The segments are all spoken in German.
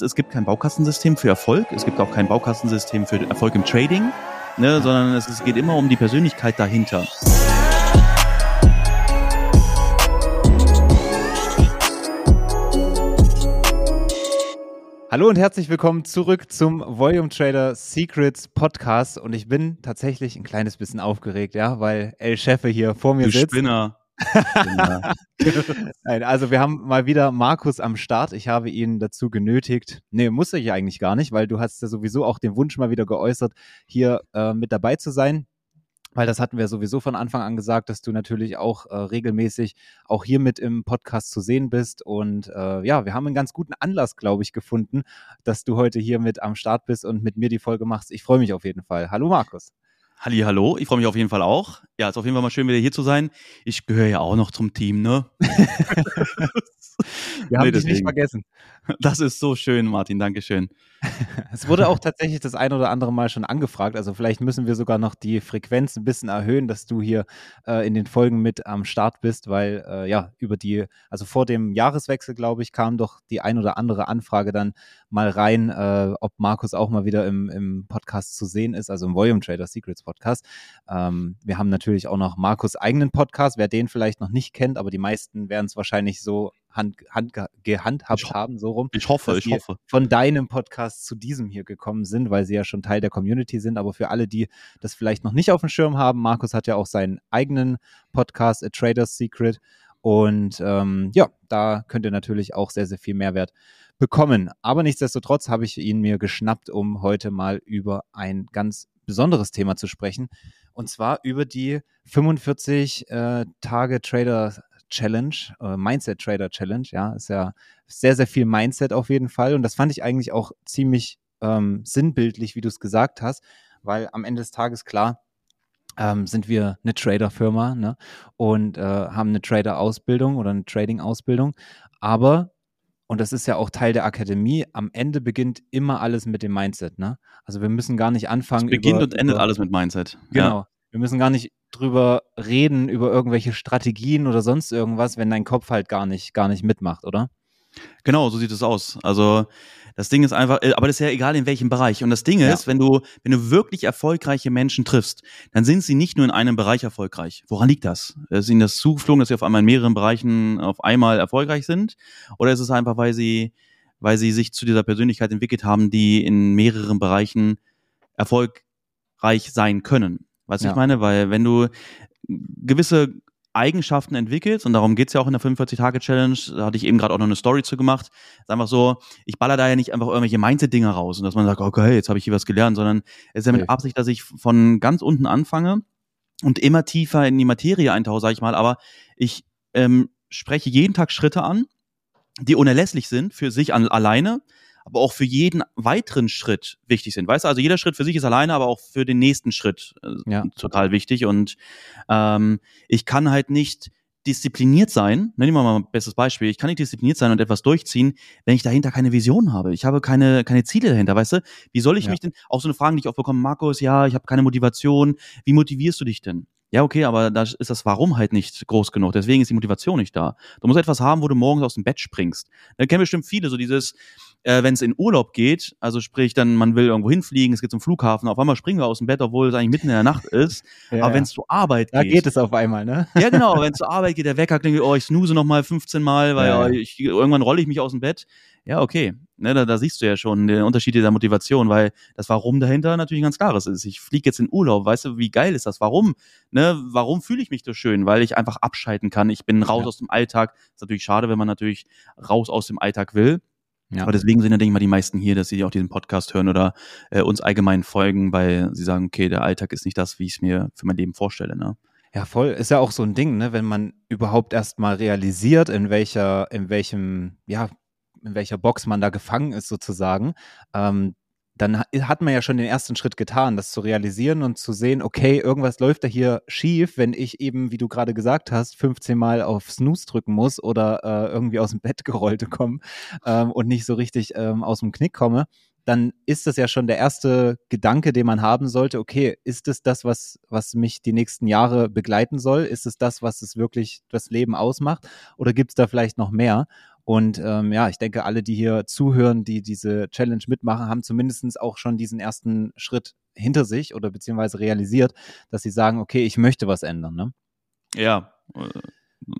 Es gibt kein Baukastensystem für Erfolg, es gibt auch kein Baukastensystem für Erfolg im Trading, ne, sondern es, es geht immer um die Persönlichkeit dahinter. Hallo und herzlich willkommen zurück zum Volume Trader Secrets Podcast und ich bin tatsächlich ein kleines bisschen aufgeregt, ja, weil El Chefe hier vor mir du sitzt. Spinner. Nein, also wir haben mal wieder Markus am Start. Ich habe ihn dazu genötigt. Nee, musste ich eigentlich gar nicht, weil du hast ja sowieso auch den Wunsch mal wieder geäußert, hier äh, mit dabei zu sein. Weil das hatten wir sowieso von Anfang an gesagt, dass du natürlich auch äh, regelmäßig auch hier mit im Podcast zu sehen bist. Und äh, ja, wir haben einen ganz guten Anlass, glaube ich, gefunden, dass du heute hier mit am Start bist und mit mir die Folge machst. Ich freue mich auf jeden Fall. Hallo Markus. Halli, hallo, ich freue mich auf jeden Fall auch. Ja, ist auf jeden Fall mal schön, wieder hier zu sein. Ich gehöre ja auch noch zum Team, ne? Wir haben nee, dich nicht vergessen. Das ist so schön, Martin, Dankeschön. Es wurde auch tatsächlich das ein oder andere Mal schon angefragt. Also vielleicht müssen wir sogar noch die Frequenz ein bisschen erhöhen, dass du hier äh, in den Folgen mit am Start bist, weil äh, ja, über die, also vor dem Jahreswechsel, glaube ich, kam doch die ein oder andere Anfrage dann mal rein, äh, ob Markus auch mal wieder im, im Podcast zu sehen ist, also im Volume Trader Secrets Podcast. Ähm, wir haben natürlich auch noch Markus eigenen Podcast, wer den vielleicht noch nicht kennt, aber die meisten werden es wahrscheinlich so hand, hand, gehandhabt haben, so rum. Ich hoffe, ich hoffe. Von deinem Podcast zu diesem hier gekommen sind, weil sie ja schon Teil der Community sind. Aber für alle, die das vielleicht noch nicht auf dem Schirm haben, Markus hat ja auch seinen eigenen Podcast, A Trader's Secret. Und ähm, ja, da könnt ihr natürlich auch sehr, sehr viel Mehrwert bekommen. Aber nichtsdestotrotz habe ich ihn mir geschnappt, um heute mal über ein ganz besonderes Thema zu sprechen. Und zwar über die 45 äh, Tage Trader Challenge, äh, Mindset Trader Challenge, ja, ist ja sehr, sehr viel Mindset auf jeden Fall. Und das fand ich eigentlich auch ziemlich ähm, sinnbildlich, wie du es gesagt hast, weil am Ende des Tages klar, ähm, sind wir eine Trader-Firma ne? und äh, haben eine Trader-Ausbildung oder eine Trading-Ausbildung. Aber, und das ist ja auch Teil der Akademie, am Ende beginnt immer alles mit dem Mindset. Ne? Also wir müssen gar nicht anfangen. Es beginnt über, und endet über, alles mit Mindset. Genau. Ja. Wir müssen gar nicht drüber reden, über irgendwelche Strategien oder sonst irgendwas, wenn dein Kopf halt gar nicht, gar nicht mitmacht, oder? Genau, so sieht es aus. Also das Ding ist einfach, äh, aber das ist ja egal in welchem Bereich. Und das Ding ja. ist, wenn du, wenn du wirklich erfolgreiche Menschen triffst, dann sind sie nicht nur in einem Bereich erfolgreich. Woran liegt das? Ist ihnen das zugeflogen, dass sie auf einmal in mehreren Bereichen auf einmal erfolgreich sind? Oder ist es einfach, weil sie, weil sie sich zu dieser Persönlichkeit entwickelt haben, die in mehreren Bereichen erfolgreich sein können? Weißt du, ja. ich meine? Weil wenn du gewisse Eigenschaften entwickelst, und darum geht's ja auch in der 45-Tage-Challenge, da hatte ich eben gerade auch noch eine Story zu gemacht, ist einfach so, ich baller da ja nicht einfach irgendwelche Mindset-Dinger raus und dass man sagt, okay, jetzt habe ich hier was gelernt, sondern es ist ja mit Absicht, dass ich von ganz unten anfange und immer tiefer in die Materie eintauche, sage ich mal, aber ich ähm, spreche jeden Tag Schritte an, die unerlässlich sind für sich an, alleine, aber auch für jeden weiteren Schritt wichtig sind. Weißt du, also jeder Schritt für sich ist alleine, aber auch für den nächsten Schritt äh, ja. total wichtig. Und ähm, ich kann halt nicht diszipliniert sein, nehmen wir mal ein bestes Beispiel, ich kann nicht diszipliniert sein und etwas durchziehen, wenn ich dahinter keine Vision habe. Ich habe keine, keine Ziele dahinter, weißt du? Wie soll ich ja. mich denn, auch so eine Frage, die ich oft bekomme, Markus, ja, ich habe keine Motivation, wie motivierst du dich denn? Ja, okay, aber da ist das Warum halt nicht groß genug. Deswegen ist die Motivation nicht da. Du musst etwas haben, wo du morgens aus dem Bett springst. Da kennen bestimmt viele so dieses, äh, wenn es in Urlaub geht, also sprich dann, man will irgendwo hinfliegen, es geht zum Flughafen, auf einmal springen wir aus dem Bett, obwohl es eigentlich mitten in der Nacht ist. ja, aber wenn es zur Arbeit da geht. Da geht es auf einmal, ne? Ja, genau, wenn es zur Arbeit geht, der Wecker klingelt, oh, ich snooze noch mal 15 Mal, weil ja. ich, irgendwann rolle ich mich aus dem Bett. Ja, okay. Ne, da, da siehst du ja schon den Unterschied der Motivation, weil das Warum dahinter natürlich ganz klares ist. Ich fliege jetzt in Urlaub, weißt du, wie geil ist das? Warum? Ne, warum fühle ich mich so schön? Weil ich einfach abschalten kann. Ich bin raus ja. aus dem Alltag. Ist natürlich schade, wenn man natürlich raus aus dem Alltag will. Ja. Aber deswegen sind ja, denke ich mal, die meisten hier, dass sie auch diesen Podcast hören oder äh, uns allgemein folgen, weil sie sagen, okay, der Alltag ist nicht das, wie ich es mir für mein Leben vorstelle. Ne? Ja, voll. Ist ja auch so ein Ding, ne? wenn man überhaupt erst mal realisiert, in welcher, in welchem, ja, in welcher Box man da gefangen ist sozusagen, ähm, dann hat man ja schon den ersten Schritt getan, das zu realisieren und zu sehen, okay, irgendwas läuft da hier schief, wenn ich eben, wie du gerade gesagt hast, 15 Mal auf Snooze drücken muss oder äh, irgendwie aus dem Bett gerollt komme ähm, und nicht so richtig ähm, aus dem Knick komme dann ist das ja schon der erste Gedanke, den man haben sollte. Okay, ist es das, was, was mich die nächsten Jahre begleiten soll? Ist es das, was es wirklich das Leben ausmacht? Oder gibt es da vielleicht noch mehr? Und ähm, ja, ich denke, alle, die hier zuhören, die diese Challenge mitmachen, haben zumindest auch schon diesen ersten Schritt hinter sich oder beziehungsweise realisiert, dass sie sagen, okay, ich möchte was ändern. Ne? Ja,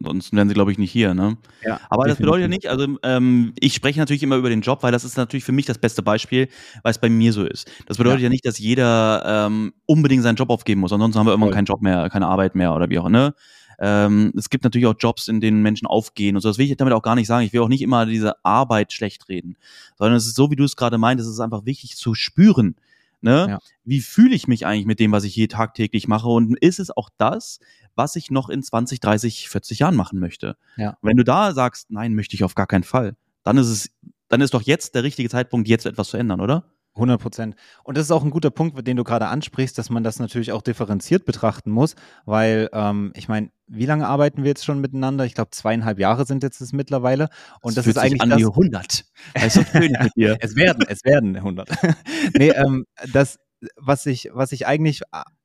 sonst wären sie, glaube ich, nicht hier. Ne? Ja, Aber das bedeutet ja nicht, also ähm, ich spreche natürlich immer über den Job, weil das ist natürlich für mich das beste Beispiel, weil es bei mir so ist. Das bedeutet ja, ja nicht, dass jeder ähm, unbedingt seinen Job aufgeben muss, ansonsten haben wir irgendwann Voll. keinen Job mehr, keine Arbeit mehr oder wie auch, ne? Ähm, es gibt natürlich auch Jobs, in denen Menschen aufgehen und so. Das will ich damit auch gar nicht sagen. Ich will auch nicht immer diese Arbeit schlecht reden, sondern es ist so, wie du es gerade meintest, es ist einfach wichtig zu spüren, Ne? Ja. Wie fühle ich mich eigentlich mit dem, was ich hier tagtäglich mache? Und ist es auch das, was ich noch in 20, 30, 40 Jahren machen möchte? Ja. Wenn du da sagst, nein, möchte ich auf gar keinen Fall, dann ist es, dann ist doch jetzt der richtige Zeitpunkt, jetzt etwas zu ändern, oder? 100 Prozent. Und das ist auch ein guter Punkt, den du gerade ansprichst, dass man das natürlich auch differenziert betrachten muss, weil ähm, ich meine, wie lange arbeiten wir jetzt schon miteinander? Ich glaube, zweieinhalb Jahre sind jetzt es mittlerweile. Und das, das ist eigentlich an das, die 100. Das ist schön mit dir. Es werden, es werden 100. nee, ähm, das, was ich, was ich eigentlich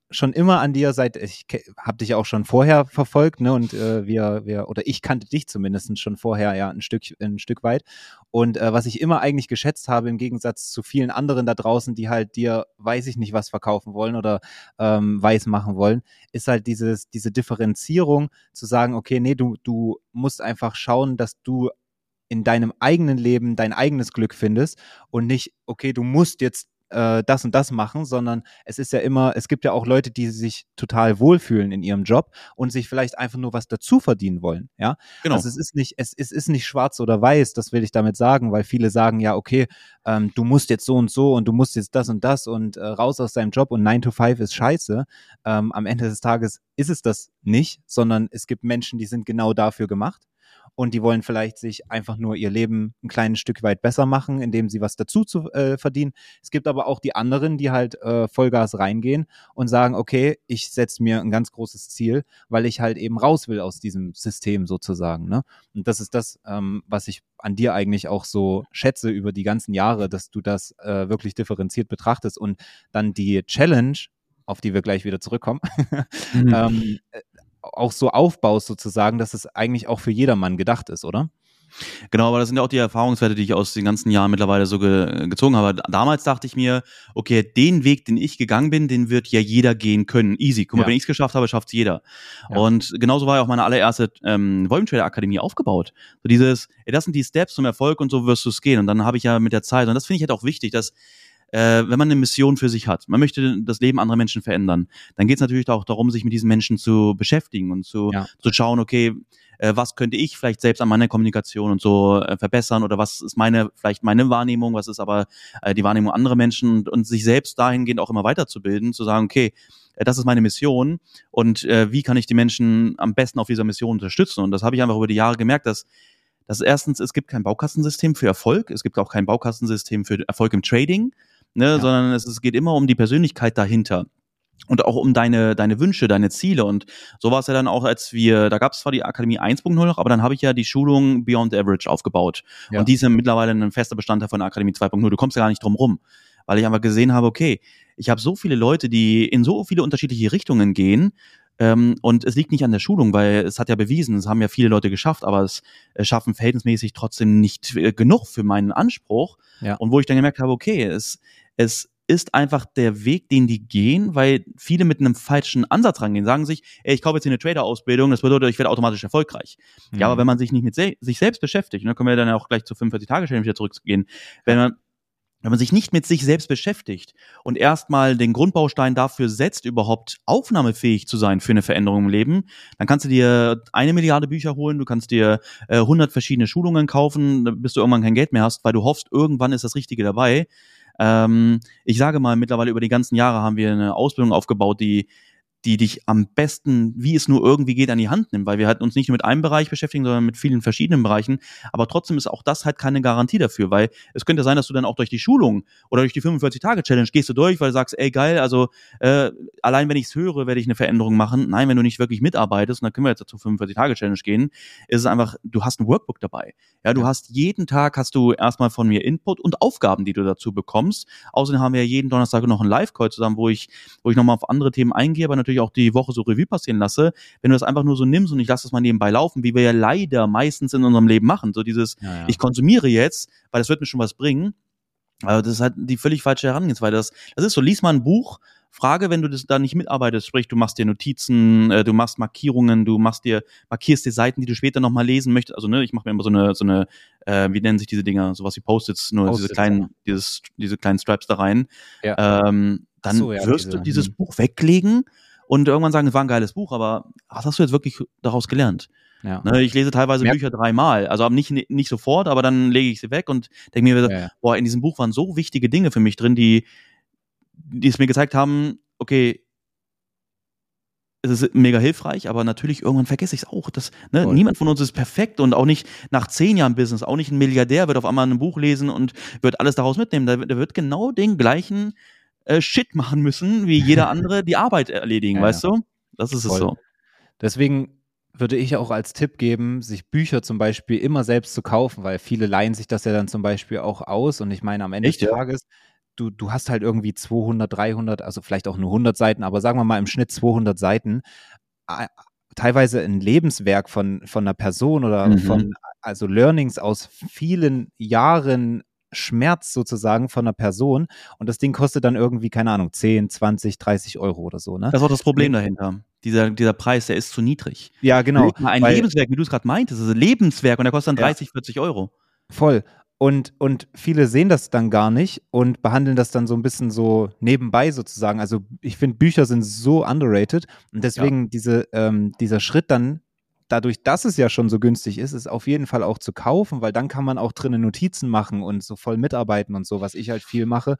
schon immer an dir seit, ich habe dich auch schon vorher verfolgt, ne? Und äh, wir, wir, oder ich kannte dich zumindest schon vorher ja ein Stück, ein Stück weit. Und äh, was ich immer eigentlich geschätzt habe, im Gegensatz zu vielen anderen da draußen, die halt dir, weiß ich nicht, was verkaufen wollen oder ähm, weiß machen wollen, ist halt dieses, diese Differenzierung zu sagen, okay, nee, du, du musst einfach schauen, dass du in deinem eigenen Leben dein eigenes Glück findest und nicht, okay, du musst jetzt äh, das und das machen, sondern es ist ja immer, es gibt ja auch Leute, die sich total wohlfühlen in ihrem Job und sich vielleicht einfach nur was dazu verdienen wollen. Ja, genau. Also es ist nicht, es, es ist nicht schwarz oder weiß, das will ich damit sagen, weil viele sagen ja, okay, ähm, du musst jetzt so und so und du musst jetzt das und das und äh, raus aus deinem Job und 9 to 5 ist scheiße. Ähm, am Ende des Tages ist es das nicht, sondern es gibt Menschen, die sind genau dafür gemacht und die wollen vielleicht sich einfach nur ihr Leben ein kleines Stück weit besser machen, indem sie was dazu zu äh, verdienen. Es gibt aber auch die anderen, die halt äh, Vollgas reingehen und sagen, okay, ich setze mir ein ganz großes Ziel, weil ich halt eben raus will aus diesem System sozusagen. Ne? Und das ist das, ähm, was ich an dir eigentlich auch so schätze über die ganzen Jahre, dass du das äh, wirklich differenziert betrachtest und dann die Challenge, auf die wir gleich wieder zurückkommen, mhm. ähm, auch so aufbaust sozusagen, dass es eigentlich auch für jedermann gedacht ist, oder? Genau, aber das sind ja auch die Erfahrungswerte, die ich aus den ganzen Jahren mittlerweile so ge gezogen habe. Damals dachte ich mir, okay, den Weg, den ich gegangen bin, den wird ja jeder gehen können. Easy. Guck mal, ja. wenn ich es geschafft habe, schafft es jeder. Ja. Und genauso war ja auch meine allererste ähm, Volume Akademie aufgebaut. So dieses, ey, das sind die Steps zum Erfolg und so wirst du es gehen. Und dann habe ich ja mit der Zeit, und das finde ich halt auch wichtig, dass äh, wenn man eine Mission für sich hat, man möchte das Leben anderer Menschen verändern, dann geht es natürlich auch darum, sich mit diesen Menschen zu beschäftigen und zu, ja. zu schauen, okay, äh, was könnte ich vielleicht selbst an meiner Kommunikation und so äh, verbessern oder was ist meine, vielleicht meine Wahrnehmung, was ist aber äh, die Wahrnehmung anderer Menschen und, und sich selbst dahingehend auch immer weiterzubilden, zu sagen, okay, äh, das ist meine Mission und äh, wie kann ich die Menschen am besten auf dieser Mission unterstützen? Und das habe ich einfach über die Jahre gemerkt, dass dass erstens, es gibt kein Baukastensystem für Erfolg, es gibt auch kein Baukastensystem für Erfolg im Trading ne, ja. sondern es, es geht immer um die Persönlichkeit dahinter und auch um deine, deine Wünsche, deine Ziele. Und so war es ja dann auch, als wir, da gab es zwar die Akademie 1.0 noch, aber dann habe ich ja die Schulung Beyond Average aufgebaut. Ja. Und die sind mittlerweile ein fester Bestandteil von der Akademie 2.0. Du kommst ja gar nicht drum rum, weil ich einfach gesehen habe, okay, ich habe so viele Leute, die in so viele unterschiedliche Richtungen gehen. Ähm, und es liegt nicht an der Schulung, weil es hat ja bewiesen, es haben ja viele Leute geschafft, aber es äh, schaffen verhältnismäßig trotzdem nicht äh, genug für meinen Anspruch. Ja. Und wo ich dann gemerkt habe, okay, es, es ist einfach der Weg, den die gehen, weil viele mit einem falschen Ansatz rangehen, sagen sich, ey, ich kaufe jetzt hier eine Trader-Ausbildung, das bedeutet, ich werde automatisch erfolgreich. Mhm. Ja, aber wenn man sich nicht mit se sich selbst beschäftigt, und da können wir dann auch gleich zu 45-Tage-Challenge wieder zurückgehen, wenn man wenn man sich nicht mit sich selbst beschäftigt und erstmal den Grundbaustein dafür setzt, überhaupt aufnahmefähig zu sein für eine Veränderung im Leben, dann kannst du dir eine Milliarde Bücher holen, du kannst dir äh, 100 verschiedene Schulungen kaufen, bis du irgendwann kein Geld mehr hast, weil du hoffst, irgendwann ist das Richtige dabei. Ähm, ich sage mal, mittlerweile über die ganzen Jahre haben wir eine Ausbildung aufgebaut, die die dich am besten, wie es nur irgendwie geht, an die Hand nimmt, weil wir halt uns nicht nur mit einem Bereich beschäftigen, sondern mit vielen verschiedenen Bereichen. Aber trotzdem ist auch das halt keine Garantie dafür, weil es könnte sein, dass du dann auch durch die Schulung oder durch die 45-Tage-Challenge gehst du durch, weil du sagst, ey geil, also äh, allein wenn ich es höre, werde ich eine Veränderung machen. Nein, wenn du nicht wirklich mitarbeitest, und dann können wir jetzt zur 45-Tage-Challenge gehen, ist es einfach, du hast ein Workbook dabei. Ja, du hast jeden Tag hast du erstmal von mir Input und Aufgaben, die du dazu bekommst. Außerdem haben wir ja jeden Donnerstag noch einen Live-Call zusammen, wo ich, wo ich nochmal auf andere Themen eingehe, aber natürlich auch die Woche so Revue passieren lasse, wenn du das einfach nur so nimmst und ich lasse das mal nebenbei laufen, wie wir ja leider meistens in unserem Leben machen, so dieses, ja, ja. ich konsumiere jetzt, weil das wird mir schon was bringen, also das ist halt die völlig falsche Herangehensweise. Das, das ist so, lies mal ein Buch, frage, wenn du das da nicht mitarbeitest, sprich, du machst dir Notizen, äh, du machst Markierungen, du machst dir, markierst dir Seiten, die du später nochmal lesen möchtest. Also, ne, ich mache mir immer so eine, so eine, äh, wie nennen sich diese Dinger, sowas wie Post-its, nur Post diese kleinen, ja. dieses, diese kleinen Stripes da rein. Ja. Ähm, dann so, ja, wirst diese, du dieses hm. Buch weglegen und irgendwann sagen, es war ein geiles Buch, aber was hast du jetzt wirklich daraus gelernt? Ja. Ne, ich lese teilweise Mer Bücher dreimal, also nicht, nicht sofort, aber dann lege ich sie weg und denke mir, ja, ja. boah, in diesem Buch waren so wichtige Dinge für mich drin, die, die es mir gezeigt haben, okay, es ist mega hilfreich, aber natürlich irgendwann vergesse ich es auch. Das, ne, niemand von uns ist perfekt und auch nicht nach zehn Jahren Business, auch nicht ein Milliardär wird auf einmal ein Buch lesen und wird alles daraus mitnehmen. Der, der wird genau den gleichen äh, Shit machen müssen, wie jeder andere die Arbeit erledigen, ja, weißt du? Das ist Voll. es so. Deswegen würde ich auch als Tipp geben, sich Bücher zum Beispiel immer selbst zu kaufen, weil viele leihen sich das ja dann zum Beispiel auch aus. Und ich meine, am Ende Echt, des Tages, du, du hast halt irgendwie 200, 300, also vielleicht auch nur 100 Seiten, aber sagen wir mal im Schnitt 200 Seiten. Teilweise ein Lebenswerk von, von einer Person oder mhm. von, also Learnings aus vielen Jahren Schmerz sozusagen von einer Person und das Ding kostet dann irgendwie, keine Ahnung, 10, 20, 30 Euro oder so. Ne? Das ist auch das Problem dahinter dieser, dieser Preis, der ist zu niedrig. Ja, genau. Ein weil, Lebenswerk, wie du es gerade meintest, ist ein Lebenswerk und der kostet dann 30, ja. 40 Euro. Voll. Und, und viele sehen das dann gar nicht und behandeln das dann so ein bisschen so nebenbei sozusagen. Also ich finde, Bücher sind so underrated und deswegen ja. diese, ähm, dieser Schritt dann dadurch, dass es ja schon so günstig ist, ist auf jeden Fall auch zu kaufen, weil dann kann man auch drinnen Notizen machen und so voll mitarbeiten und so. Was ich halt viel mache,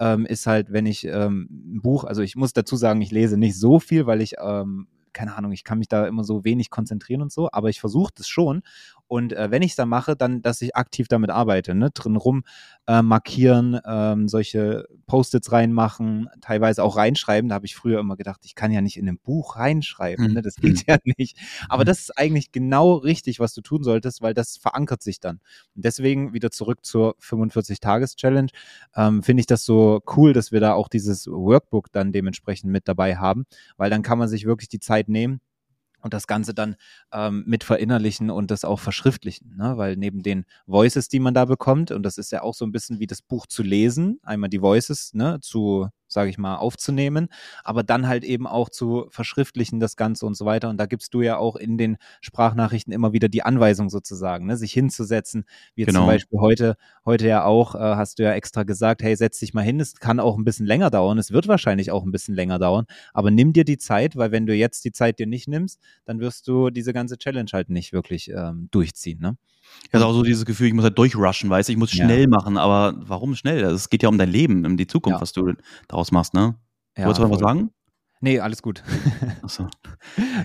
ähm, ist halt, wenn ich ähm, ein Buch, also ich muss dazu sagen, ich lese nicht so viel, weil ich ähm, keine Ahnung, ich kann mich da immer so wenig konzentrieren und so, aber ich versuche das schon. Und äh, wenn ich es dann mache, dann, dass ich aktiv damit arbeite, ne? drin rum äh, markieren, ähm, solche Post-its reinmachen, teilweise auch reinschreiben. Da habe ich früher immer gedacht, ich kann ja nicht in einem Buch reinschreiben, ne? das geht mhm. ja nicht. Aber das ist eigentlich genau richtig, was du tun solltest, weil das verankert sich dann. Und deswegen wieder zurück zur 45-Tages-Challenge. Ähm, Finde ich das so cool, dass wir da auch dieses Workbook dann dementsprechend mit dabei haben, weil dann kann man sich wirklich die Zeit nehmen und das Ganze dann ähm, mit verinnerlichen und das auch verschriftlichen, ne? weil neben den Voices, die man da bekommt, und das ist ja auch so ein bisschen wie das Buch zu lesen, einmal die Voices ne, zu sage ich mal, aufzunehmen, aber dann halt eben auch zu verschriftlichen das Ganze und so weiter. Und da gibst du ja auch in den Sprachnachrichten immer wieder die Anweisung sozusagen, ne, sich hinzusetzen. Wie genau. zum Beispiel heute, heute ja auch, äh, hast du ja extra gesagt, hey, setz dich mal hin, es kann auch ein bisschen länger dauern, es wird wahrscheinlich auch ein bisschen länger dauern, aber nimm dir die Zeit, weil wenn du jetzt die Zeit dir nicht nimmst, dann wirst du diese ganze Challenge halt nicht wirklich ähm, durchziehen. Ne? Ich hatte auch so dieses Gefühl, ich muss halt durchrushen, weißt du, ich muss schnell ja. machen, aber warum schnell? Also, es geht ja um dein Leben, um die Zukunft, ja. was du daraus machst, ne? Ja, Wolltest du noch was sagen? Nee, alles gut. Achso.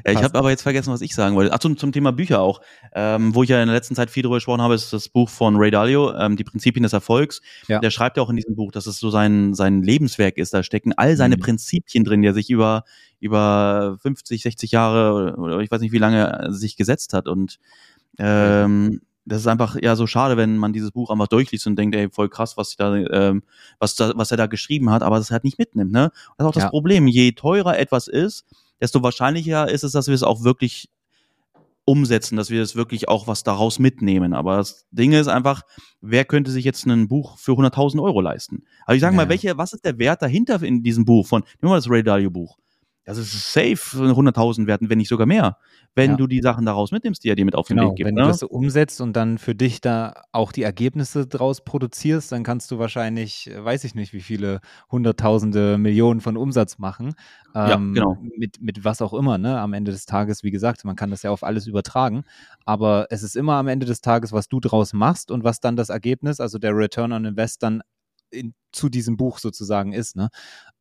Ja, ich habe aber jetzt vergessen, was ich sagen wollte. Ach, zum, zum Thema Bücher auch. Ähm, wo ich ja in der letzten Zeit viel drüber gesprochen habe, ist das Buch von Ray Dalio, ähm, Die Prinzipien des Erfolgs. Ja. Der schreibt ja auch in diesem Buch, dass es so sein, sein Lebenswerk ist. Da stecken all seine mhm. Prinzipien drin, die er sich über, über 50, 60 Jahre oder, ich weiß nicht, wie lange sich gesetzt hat. Und ähm, das ist einfach ja so schade, wenn man dieses Buch einfach durchliest und denkt, ey, voll krass, was da, ähm, was da, was er da geschrieben hat, aber das halt nicht mitnimmt, ne? Das ist auch das ja. Problem. Je teurer etwas ist, desto wahrscheinlicher ist es, dass wir es auch wirklich umsetzen, dass wir es wirklich auch was daraus mitnehmen. Aber das Ding ist einfach, wer könnte sich jetzt ein Buch für 100.000 Euro leisten? Also ich sage ja. mal, welche, was ist der Wert dahinter in diesem Buch von, nehmen wir mal das Ray Dalio Buch das ist safe 100.000 werten, wenn nicht sogar mehr, wenn ja. du die Sachen daraus mitnimmst, die er dir mit auf den genau, Weg gibt. Wenn ne? du das so umsetzt und dann für dich da auch die Ergebnisse draus produzierst, dann kannst du wahrscheinlich, weiß ich nicht, wie viele Hunderttausende, Millionen von Umsatz machen. Ja, ähm, genau. Mit, mit was auch immer, ne? Am Ende des Tages, wie gesagt, man kann das ja auf alles übertragen. Aber es ist immer am Ende des Tages, was du draus machst und was dann das Ergebnis, also der Return on Invest dann in, zu diesem Buch sozusagen ist. Ne?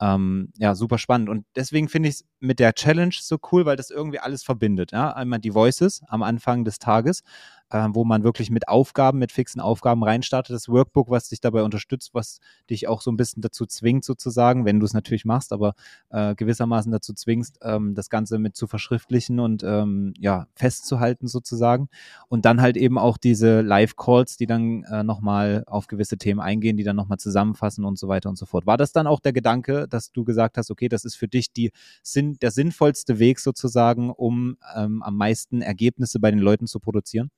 Ähm, ja, super spannend. Und deswegen finde ich es mit der Challenge so cool, weil das irgendwie alles verbindet. Ja? Einmal die Voices am Anfang des Tages, äh, wo man wirklich mit Aufgaben, mit fixen Aufgaben reinstartet. Das Workbook, was dich dabei unterstützt, was dich auch so ein bisschen dazu zwingt, sozusagen, wenn du es natürlich machst, aber äh, gewissermaßen dazu zwingst, ähm, das Ganze mit zu verschriftlichen und ähm, ja, festzuhalten sozusagen. Und dann halt eben auch diese Live-Calls, die dann äh, nochmal auf gewisse Themen eingehen, die dann nochmal zusammenfassen und so weiter und so fort. War das dann auch der Gedanke, dass du gesagt hast, okay, das ist für dich die, Sinn, der sinnvollste Weg sozusagen, um ähm, am meisten Ergebnisse bei den Leuten zu produzieren?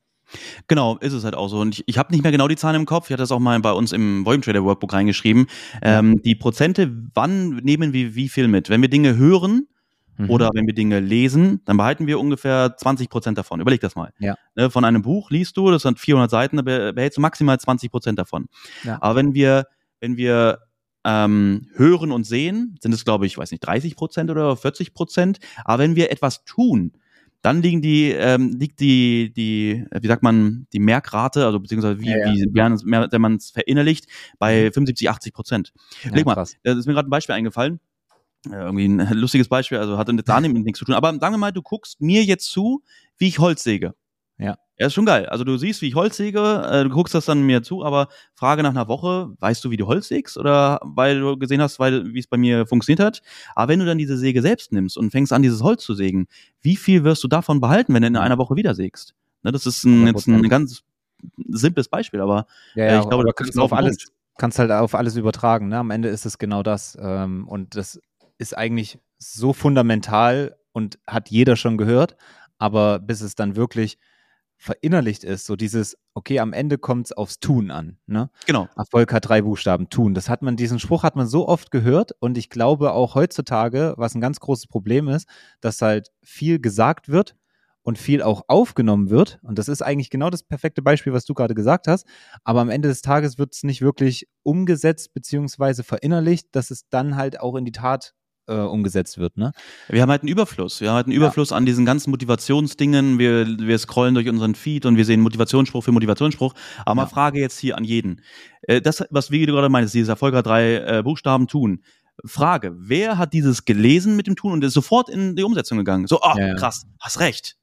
Genau, ist es halt auch so. Und ich, ich habe nicht mehr genau die Zahlen im Kopf. Ich hatte das auch mal bei uns im Volume Trader Workbook reingeschrieben. Ähm, die Prozente, wann nehmen wir wie viel mit? Wenn wir Dinge hören mhm. oder wenn wir Dinge lesen, dann behalten wir ungefähr 20 Prozent davon. Überleg das mal. Ja. Ne, von einem Buch liest du, das sind 400 Seiten, da behältst du maximal 20 Prozent davon. Ja. Aber wenn wir, wenn wir ähm, hören und sehen, sind es, glaube ich, weiß nicht, 30 Prozent oder 40 Prozent. Aber wenn wir etwas tun, dann liegen die, ähm, liegt die, die, wie sagt man, die Merkrate, also beziehungsweise wie, ja, ja. wie wenn man es verinnerlicht, bei 75, mhm. 80 Prozent. Ja, Leg mal, krass. das ist mir gerade ein Beispiel eingefallen. Irgendwie ein lustiges Beispiel, also hat damit nichts zu tun. Aber sagen wir mal, du guckst mir jetzt zu, wie ich Holz säge. Ja. Ja, ist schon geil. Also du siehst, wie ich Holz säge, äh, du guckst das dann mir zu, aber Frage nach einer Woche, weißt du, wie du Holz sägst oder weil du gesehen hast, weil wie es bei mir funktioniert hat. Aber wenn du dann diese Säge selbst nimmst und fängst an, dieses Holz zu sägen, wie viel wirst du davon behalten, wenn du in einer Woche wieder sägst? Ne, das ist ein, jetzt ein ganz simples Beispiel, aber ja, ja, äh, ich glaube, du kannst auf alles, kannst halt auf alles übertragen. Ne? Am Ende ist es genau das. Ähm, und das ist eigentlich so fundamental und hat jeder schon gehört, aber bis es dann wirklich verinnerlicht ist, so dieses, okay, am Ende kommt es aufs Tun an. Ne? Genau. Erfolg hat drei Buchstaben, tun. Das hat man, diesen Spruch hat man so oft gehört und ich glaube auch heutzutage, was ein ganz großes Problem ist, dass halt viel gesagt wird und viel auch aufgenommen wird. Und das ist eigentlich genau das perfekte Beispiel, was du gerade gesagt hast. Aber am Ende des Tages wird es nicht wirklich umgesetzt beziehungsweise verinnerlicht, dass es dann halt auch in die Tat äh, umgesetzt wird. Ne? Wir haben halt einen Überfluss. Wir haben halt einen Überfluss ja. an diesen ganzen Motivationsdingen. Wir, wir scrollen durch unseren Feed und wir sehen Motivationsspruch für Motivationsspruch. Aber ja. mal Frage jetzt hier an jeden. Äh, das, was wie du gerade meinst, dieses Erfolg hat drei äh, Buchstaben tun. Frage, wer hat dieses gelesen mit dem Tun und ist sofort in die Umsetzung gegangen? So, oh, ja, krass, hast recht.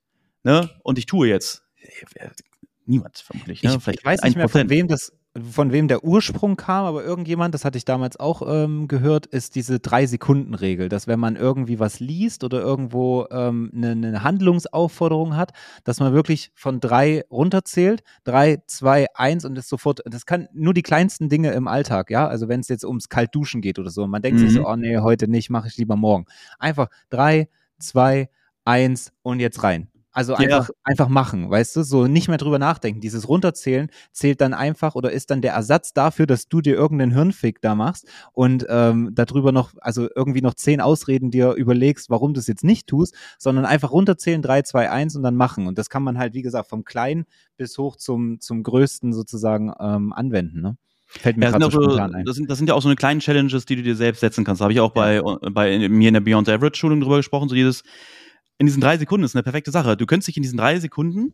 Ne? Und ich tue jetzt. Niemand vermutlich. Ne? Ich, ich weiß nicht mehr, von wem das von wem der Ursprung kam, aber irgendjemand, das hatte ich damals auch ähm, gehört, ist diese Drei-Sekunden-Regel, dass wenn man irgendwie was liest oder irgendwo ähm, eine, eine Handlungsaufforderung hat, dass man wirklich von drei runterzählt, drei, zwei, eins und das sofort, das kann nur die kleinsten Dinge im Alltag, ja, also wenn es jetzt ums Kaltduschen geht oder so, und man denkt mhm. sich so, oh nee, heute nicht, mache ich lieber morgen. Einfach drei, zwei, eins und jetzt rein. Also einfach, ja. einfach machen, weißt du? So nicht mehr drüber nachdenken. Dieses Runterzählen zählt dann einfach oder ist dann der Ersatz dafür, dass du dir irgendeinen Hirnfick da machst und ähm, darüber noch, also irgendwie noch zehn Ausreden dir überlegst, warum du es jetzt nicht tust, sondern einfach runterzählen, drei, zwei, eins und dann machen. Und das kann man halt, wie gesagt, vom Kleinen bis hoch zum, zum Größten sozusagen ähm, anwenden, ne? Fällt mir ja, gerade so, so ein. Das sind, das sind ja auch so eine kleinen Challenges, die du dir selbst setzen kannst. Da habe ich auch bei, ja. bei mir in der Beyond Average Schulung drüber gesprochen, so dieses, in diesen drei Sekunden ist eine perfekte Sache. Du könntest dich in diesen drei Sekunden,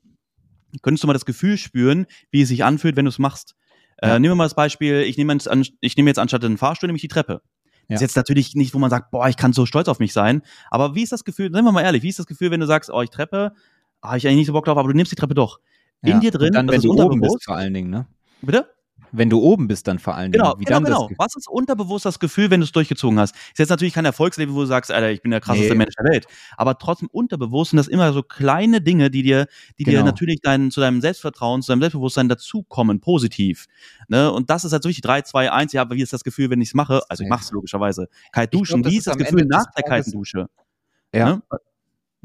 könntest du mal das Gefühl spüren, wie es sich anfühlt, wenn du es machst. Äh, ja. Äh, nehmen wir mal das Beispiel, ich nehme, jetzt, an, ich nehme jetzt anstatt den Fahrstuhl nämlich die Treppe. Ja. Ist jetzt natürlich nicht, wo man sagt, boah, ich kann so stolz auf mich sein. Aber wie ist das Gefühl, seien wir mal ehrlich, wie ist das Gefühl, wenn du sagst, oh, ich Treppe, ah, ich eigentlich nicht so Bock drauf, aber du nimmst die Treppe doch. Ja. In dir drin, Und dann, wenn du oben bist vor allen Dingen, ne? Bitte? Wenn du oben bist, dann vor allen Dingen. Genau, genau, genau. Was ist unterbewusst das Gefühl, wenn du es durchgezogen hast? Ist jetzt natürlich kein Erfolgsleben, wo du sagst, Alter, ich bin der krasseste nee. Mensch der Welt. Aber trotzdem unterbewusst sind das immer so kleine Dinge, die dir, die genau. dir natürlich dein, zu deinem Selbstvertrauen, zu deinem Selbstbewusstsein dazukommen, positiv. Ne? Und das ist halt so wichtig. 3, 2, 1, ja, aber wie ist das Gefühl, wenn ich es mache? Also ich mache es logischerweise. Kalt duschen, glaub, wie ist das Gefühl nach der kalten Dusche? Ja. Ne?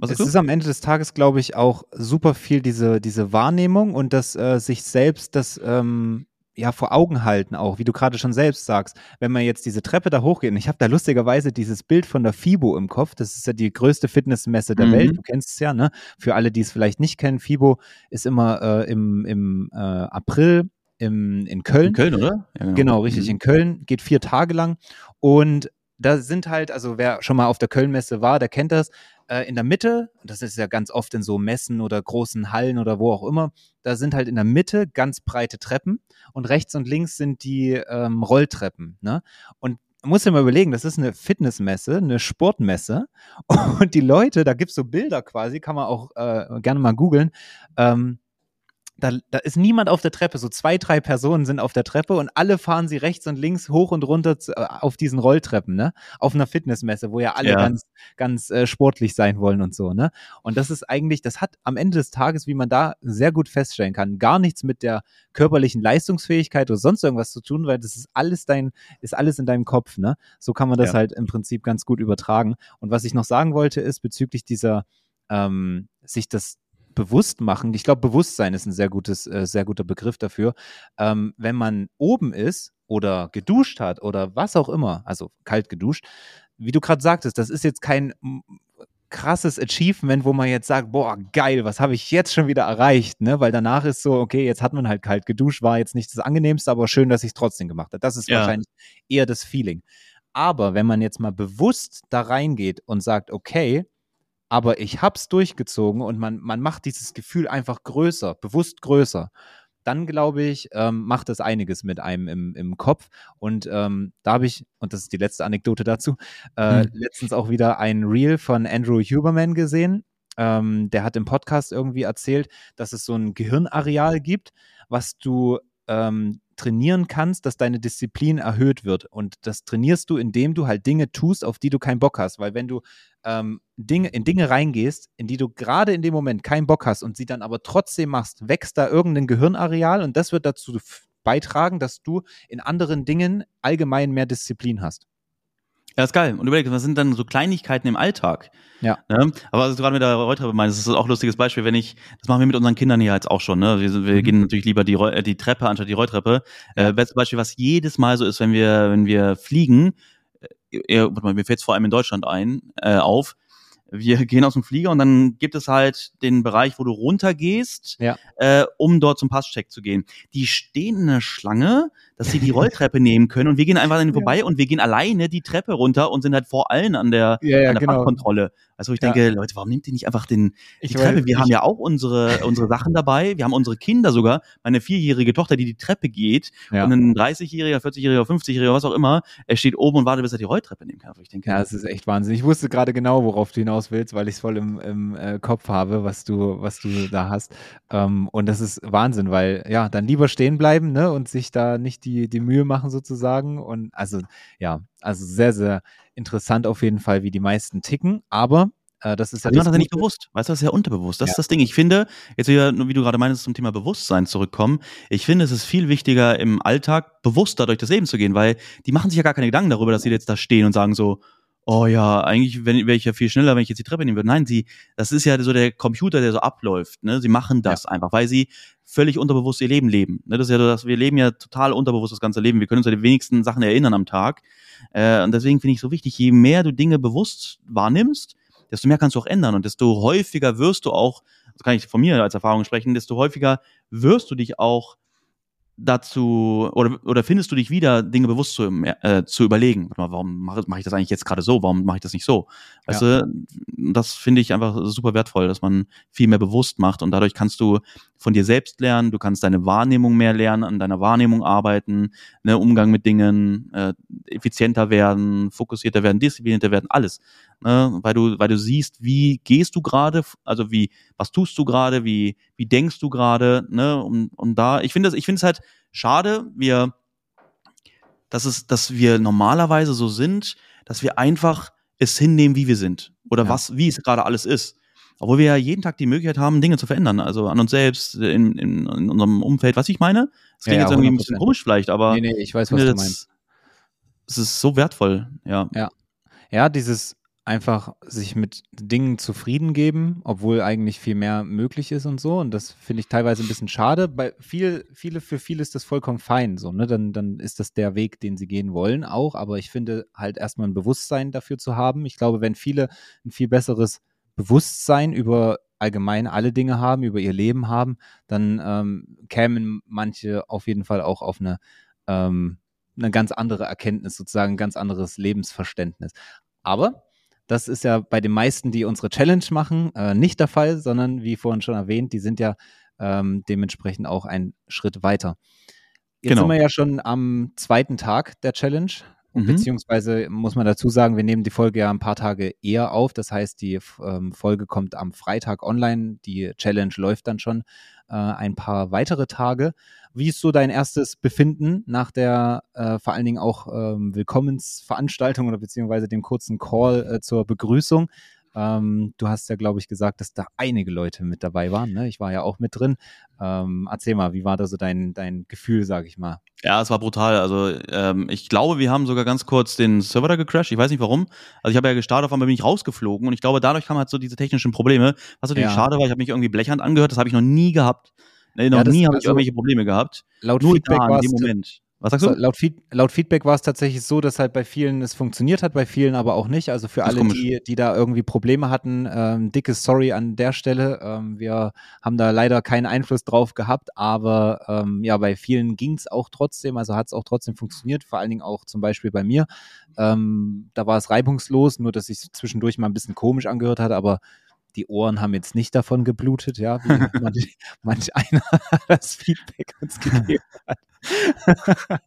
Es ist am Ende des Tages, glaube ich, auch super viel diese, diese Wahrnehmung und das äh, sich selbst das ähm, ja vor Augen halten auch, wie du gerade schon selbst sagst, wenn man jetzt diese Treppe da hochgeht, und ich habe da lustigerweise dieses Bild von der FIBO im Kopf, das ist ja die größte Fitnessmesse der mhm. Welt, du kennst es ja, ne? Für alle, die es vielleicht nicht kennen, FIBO ist immer äh, im, im äh, April im, in Köln. In Köln, oder? Ja, genau. genau. richtig, mhm. in Köln, geht vier Tage lang und da sind halt, also wer schon mal auf der Kölnmesse war, der kennt das, äh, in der Mitte, das ist ja ganz oft in so Messen oder großen Hallen oder wo auch immer, da sind halt in der Mitte ganz breite Treppen und rechts und links sind die ähm, Rolltreppen. Ne? Und muss ja mal überlegen, das ist eine Fitnessmesse, eine Sportmesse und die Leute, da gibt es so Bilder quasi, kann man auch äh, gerne mal googeln, ähm, da, da ist niemand auf der Treppe. So zwei, drei Personen sind auf der Treppe und alle fahren sie rechts und links hoch und runter zu, äh, auf diesen Rolltreppen, ne? Auf einer Fitnessmesse, wo ja alle ja. ganz, ganz äh, sportlich sein wollen und so, ne? Und das ist eigentlich, das hat am Ende des Tages, wie man da sehr gut feststellen kann, gar nichts mit der körperlichen Leistungsfähigkeit oder sonst irgendwas zu tun, weil das ist alles dein, ist alles in deinem Kopf, ne? So kann man das ja. halt im Prinzip ganz gut übertragen. Und was ich noch sagen wollte, ist bezüglich dieser ähm, sich das bewusst machen. Ich glaube, Bewusstsein ist ein sehr gutes, äh, sehr guter Begriff dafür. Ähm, wenn man oben ist oder geduscht hat oder was auch immer, also kalt geduscht, wie du gerade sagtest, das ist jetzt kein krasses Achievement, wo man jetzt sagt, boah, geil, was habe ich jetzt schon wieder erreicht, ne? Weil danach ist so, okay, jetzt hat man halt kalt geduscht, war jetzt nicht das angenehmste, aber schön, dass ich es trotzdem gemacht habe. Das ist ja. wahrscheinlich eher das Feeling. Aber wenn man jetzt mal bewusst da reingeht und sagt, okay, aber ich hab's durchgezogen und man, man macht dieses Gefühl einfach größer, bewusst größer. Dann glaube ich, ähm, macht das einiges mit einem im, im Kopf. Und ähm, da habe ich, und das ist die letzte Anekdote dazu, äh, hm. letztens auch wieder ein Reel von Andrew Huberman gesehen. Ähm, der hat im Podcast irgendwie erzählt, dass es so ein Gehirnareal gibt, was du ähm, trainieren kannst, dass deine Disziplin erhöht wird. Und das trainierst du, indem du halt Dinge tust, auf die du keinen Bock hast. Weil wenn du ähm, Dinge, in Dinge reingehst, in die du gerade in dem Moment keinen Bock hast und sie dann aber trotzdem machst, wächst da irgendein Gehirnareal und das wird dazu beitragen, dass du in anderen Dingen allgemein mehr Disziplin hast. Ja, ist geil. Und überleg, was sind dann so Kleinigkeiten im Alltag? Ja. Ne? Aber was du gerade mit der Rolltreppe meinst, das ist auch ein lustiges Beispiel, wenn ich, das machen wir mit unseren Kindern hier jetzt auch schon, ne? Wir, wir mhm. gehen natürlich lieber die, äh, die Treppe anstatt die Rolltreppe. Ja. Äh, bestes Beispiel, was jedes Mal so ist, wenn wir, wenn wir fliegen, äh, mir fällt es vor allem in Deutschland ein, äh, auf, wir gehen aus dem Flieger und dann gibt es halt den Bereich, wo du runtergehst, ja. äh, um dort zum Passcheck zu gehen. Die stehen in der Schlange, dass sie die Rolltreppe nehmen können und wir gehen einfach an ihnen vorbei ja. und wir gehen alleine die Treppe runter und sind halt vor allen an der, ja, an der genau. Also ich denke, Leute, warum nimmt ihr nicht einfach den, die ich Treppe? Wir haben ja auch unsere, unsere Sachen dabei. Wir haben unsere Kinder sogar. Meine vierjährige Tochter, die die Treppe geht ja. und ein 30-Jähriger, 40-Jähriger, 50-Jähriger, was auch immer, er steht oben und wartet, bis er die Rolltreppe nehmen kann. Ich denke, ja, das ist echt Wahnsinn. Ich wusste gerade genau, worauf du hinaus willst, weil ich es voll im, im äh, Kopf habe, was du, was du da hast. Ähm, und das ist Wahnsinn, weil ja, dann lieber stehen bleiben ne, und sich da nicht die, die Mühe machen sozusagen. Und also ja, also sehr, sehr interessant auf jeden Fall, wie die meisten ticken. Aber äh, das ist ja das, das nicht bewusst. Weißt du, das ist ja unterbewusst. Das ja. ist das Ding. Ich finde, jetzt wieder, wie du gerade meinst, zum Thema Bewusstsein zurückkommen. Ich finde, es ist viel wichtiger, im Alltag bewusster durch das Leben zu gehen, weil die machen sich ja gar keine Gedanken darüber, dass sie jetzt da stehen und sagen so, oh ja, eigentlich wäre ich ja viel schneller, wenn ich jetzt die Treppe nehmen würde. Nein, sie, das ist ja so der Computer, der so abläuft. Ne? Sie machen das ja. einfach, weil sie völlig unterbewusst ihr Leben leben. Ne? Das ist ja so, dass wir leben ja total unterbewusst das ganze Leben. Wir können uns ja die wenigsten Sachen erinnern am Tag. Äh, und deswegen finde ich so wichtig, je mehr du Dinge bewusst wahrnimmst, desto mehr kannst du auch ändern und desto häufiger wirst du auch, das kann ich von mir als Erfahrung sprechen, desto häufiger wirst du dich auch dazu oder, oder findest du dich wieder, Dinge bewusst zu, äh, zu überlegen? Warte mal, warum mache mach ich das eigentlich jetzt gerade so? Warum mache ich das nicht so? Weißt ja. du, das finde ich einfach super wertvoll, dass man viel mehr bewusst macht und dadurch kannst du von dir selbst lernen, du kannst deine Wahrnehmung mehr lernen, an deiner Wahrnehmung arbeiten, ne, Umgang mit Dingen, äh, effizienter werden, fokussierter werden, disziplinierter werden, alles. Ne, weil du, weil du siehst, wie gehst du gerade, also wie, was tust du gerade, wie, wie denkst du gerade, ne, und, und da, ich finde es, ich finde es halt schade, wir, dass es, dass wir normalerweise so sind, dass wir einfach es hinnehmen, wie wir sind. Oder ja. was, wie es gerade alles ist. Obwohl wir ja jeden Tag die Möglichkeit haben, Dinge zu verändern. Also an uns selbst, in, in, in unserem Umfeld. Was ich meine? Das klingt ja, jetzt irgendwie ein bisschen komisch vielleicht, aber. Nee, nee, ich weiß, was du meinst. Es ist so wertvoll, ja. Ja. Ja, dieses einfach sich mit Dingen zufrieden geben, obwohl eigentlich viel mehr möglich ist und so. Und das finde ich teilweise ein bisschen schade. Bei viel, viele, für viele ist das vollkommen fein, so, ne? Dann, dann ist das der Weg, den sie gehen wollen auch. Aber ich finde halt erstmal ein Bewusstsein dafür zu haben. Ich glaube, wenn viele ein viel besseres Bewusstsein über allgemein alle Dinge haben, über ihr Leben haben, dann ähm, kämen manche auf jeden Fall auch auf eine, ähm, eine ganz andere Erkenntnis, sozusagen ein ganz anderes Lebensverständnis. Aber das ist ja bei den meisten, die unsere Challenge machen, äh, nicht der Fall, sondern wie vorhin schon erwähnt, die sind ja ähm, dementsprechend auch einen Schritt weiter. Jetzt genau. sind wir ja schon am zweiten Tag der Challenge. Mhm. Beziehungsweise muss man dazu sagen, wir nehmen die Folge ja ein paar Tage eher auf. Das heißt, die ähm, Folge kommt am Freitag online. Die Challenge läuft dann schon äh, ein paar weitere Tage. Wie ist so dein erstes Befinden nach der äh, vor allen Dingen auch ähm, Willkommensveranstaltung oder beziehungsweise dem kurzen Call äh, zur Begrüßung? Ähm, du hast ja, glaube ich, gesagt, dass da einige Leute mit dabei waren. Ne? Ich war ja auch mit drin. Ähm, erzähl mal, wie war da so dein, dein Gefühl, sage ich mal? Ja, es war brutal. Also ähm, ich glaube, wir haben sogar ganz kurz den Server da gecrashed. Ich weiß nicht warum. Also ich habe ja gestartet, auf einmal bin ich rausgeflogen und ich glaube, dadurch kamen halt so diese technischen Probleme. Was natürlich ja. schade war, ich habe mich irgendwie blechern angehört. Das habe ich noch nie gehabt. Nee, noch ja, nie habe ich also irgendwelche Probleme gehabt. Laut Nur Feedback da in dem Moment. Was sagst du? Laut, Feed, laut Feedback war es tatsächlich so, dass halt bei vielen es funktioniert hat, bei vielen aber auch nicht. Also für alle, die, die da irgendwie Probleme hatten, ähm, dickes Sorry an der Stelle. Ähm, wir haben da leider keinen Einfluss drauf gehabt, aber ähm, ja, bei vielen ging es auch trotzdem, also hat es auch trotzdem funktioniert, vor allen Dingen auch zum Beispiel bei mir. Ähm, da war es reibungslos, nur dass sich zwischendurch mal ein bisschen komisch angehört hat, aber die Ohren haben jetzt nicht davon geblutet, ja, wie manch, manch einer das Feedback uns gegeben hat.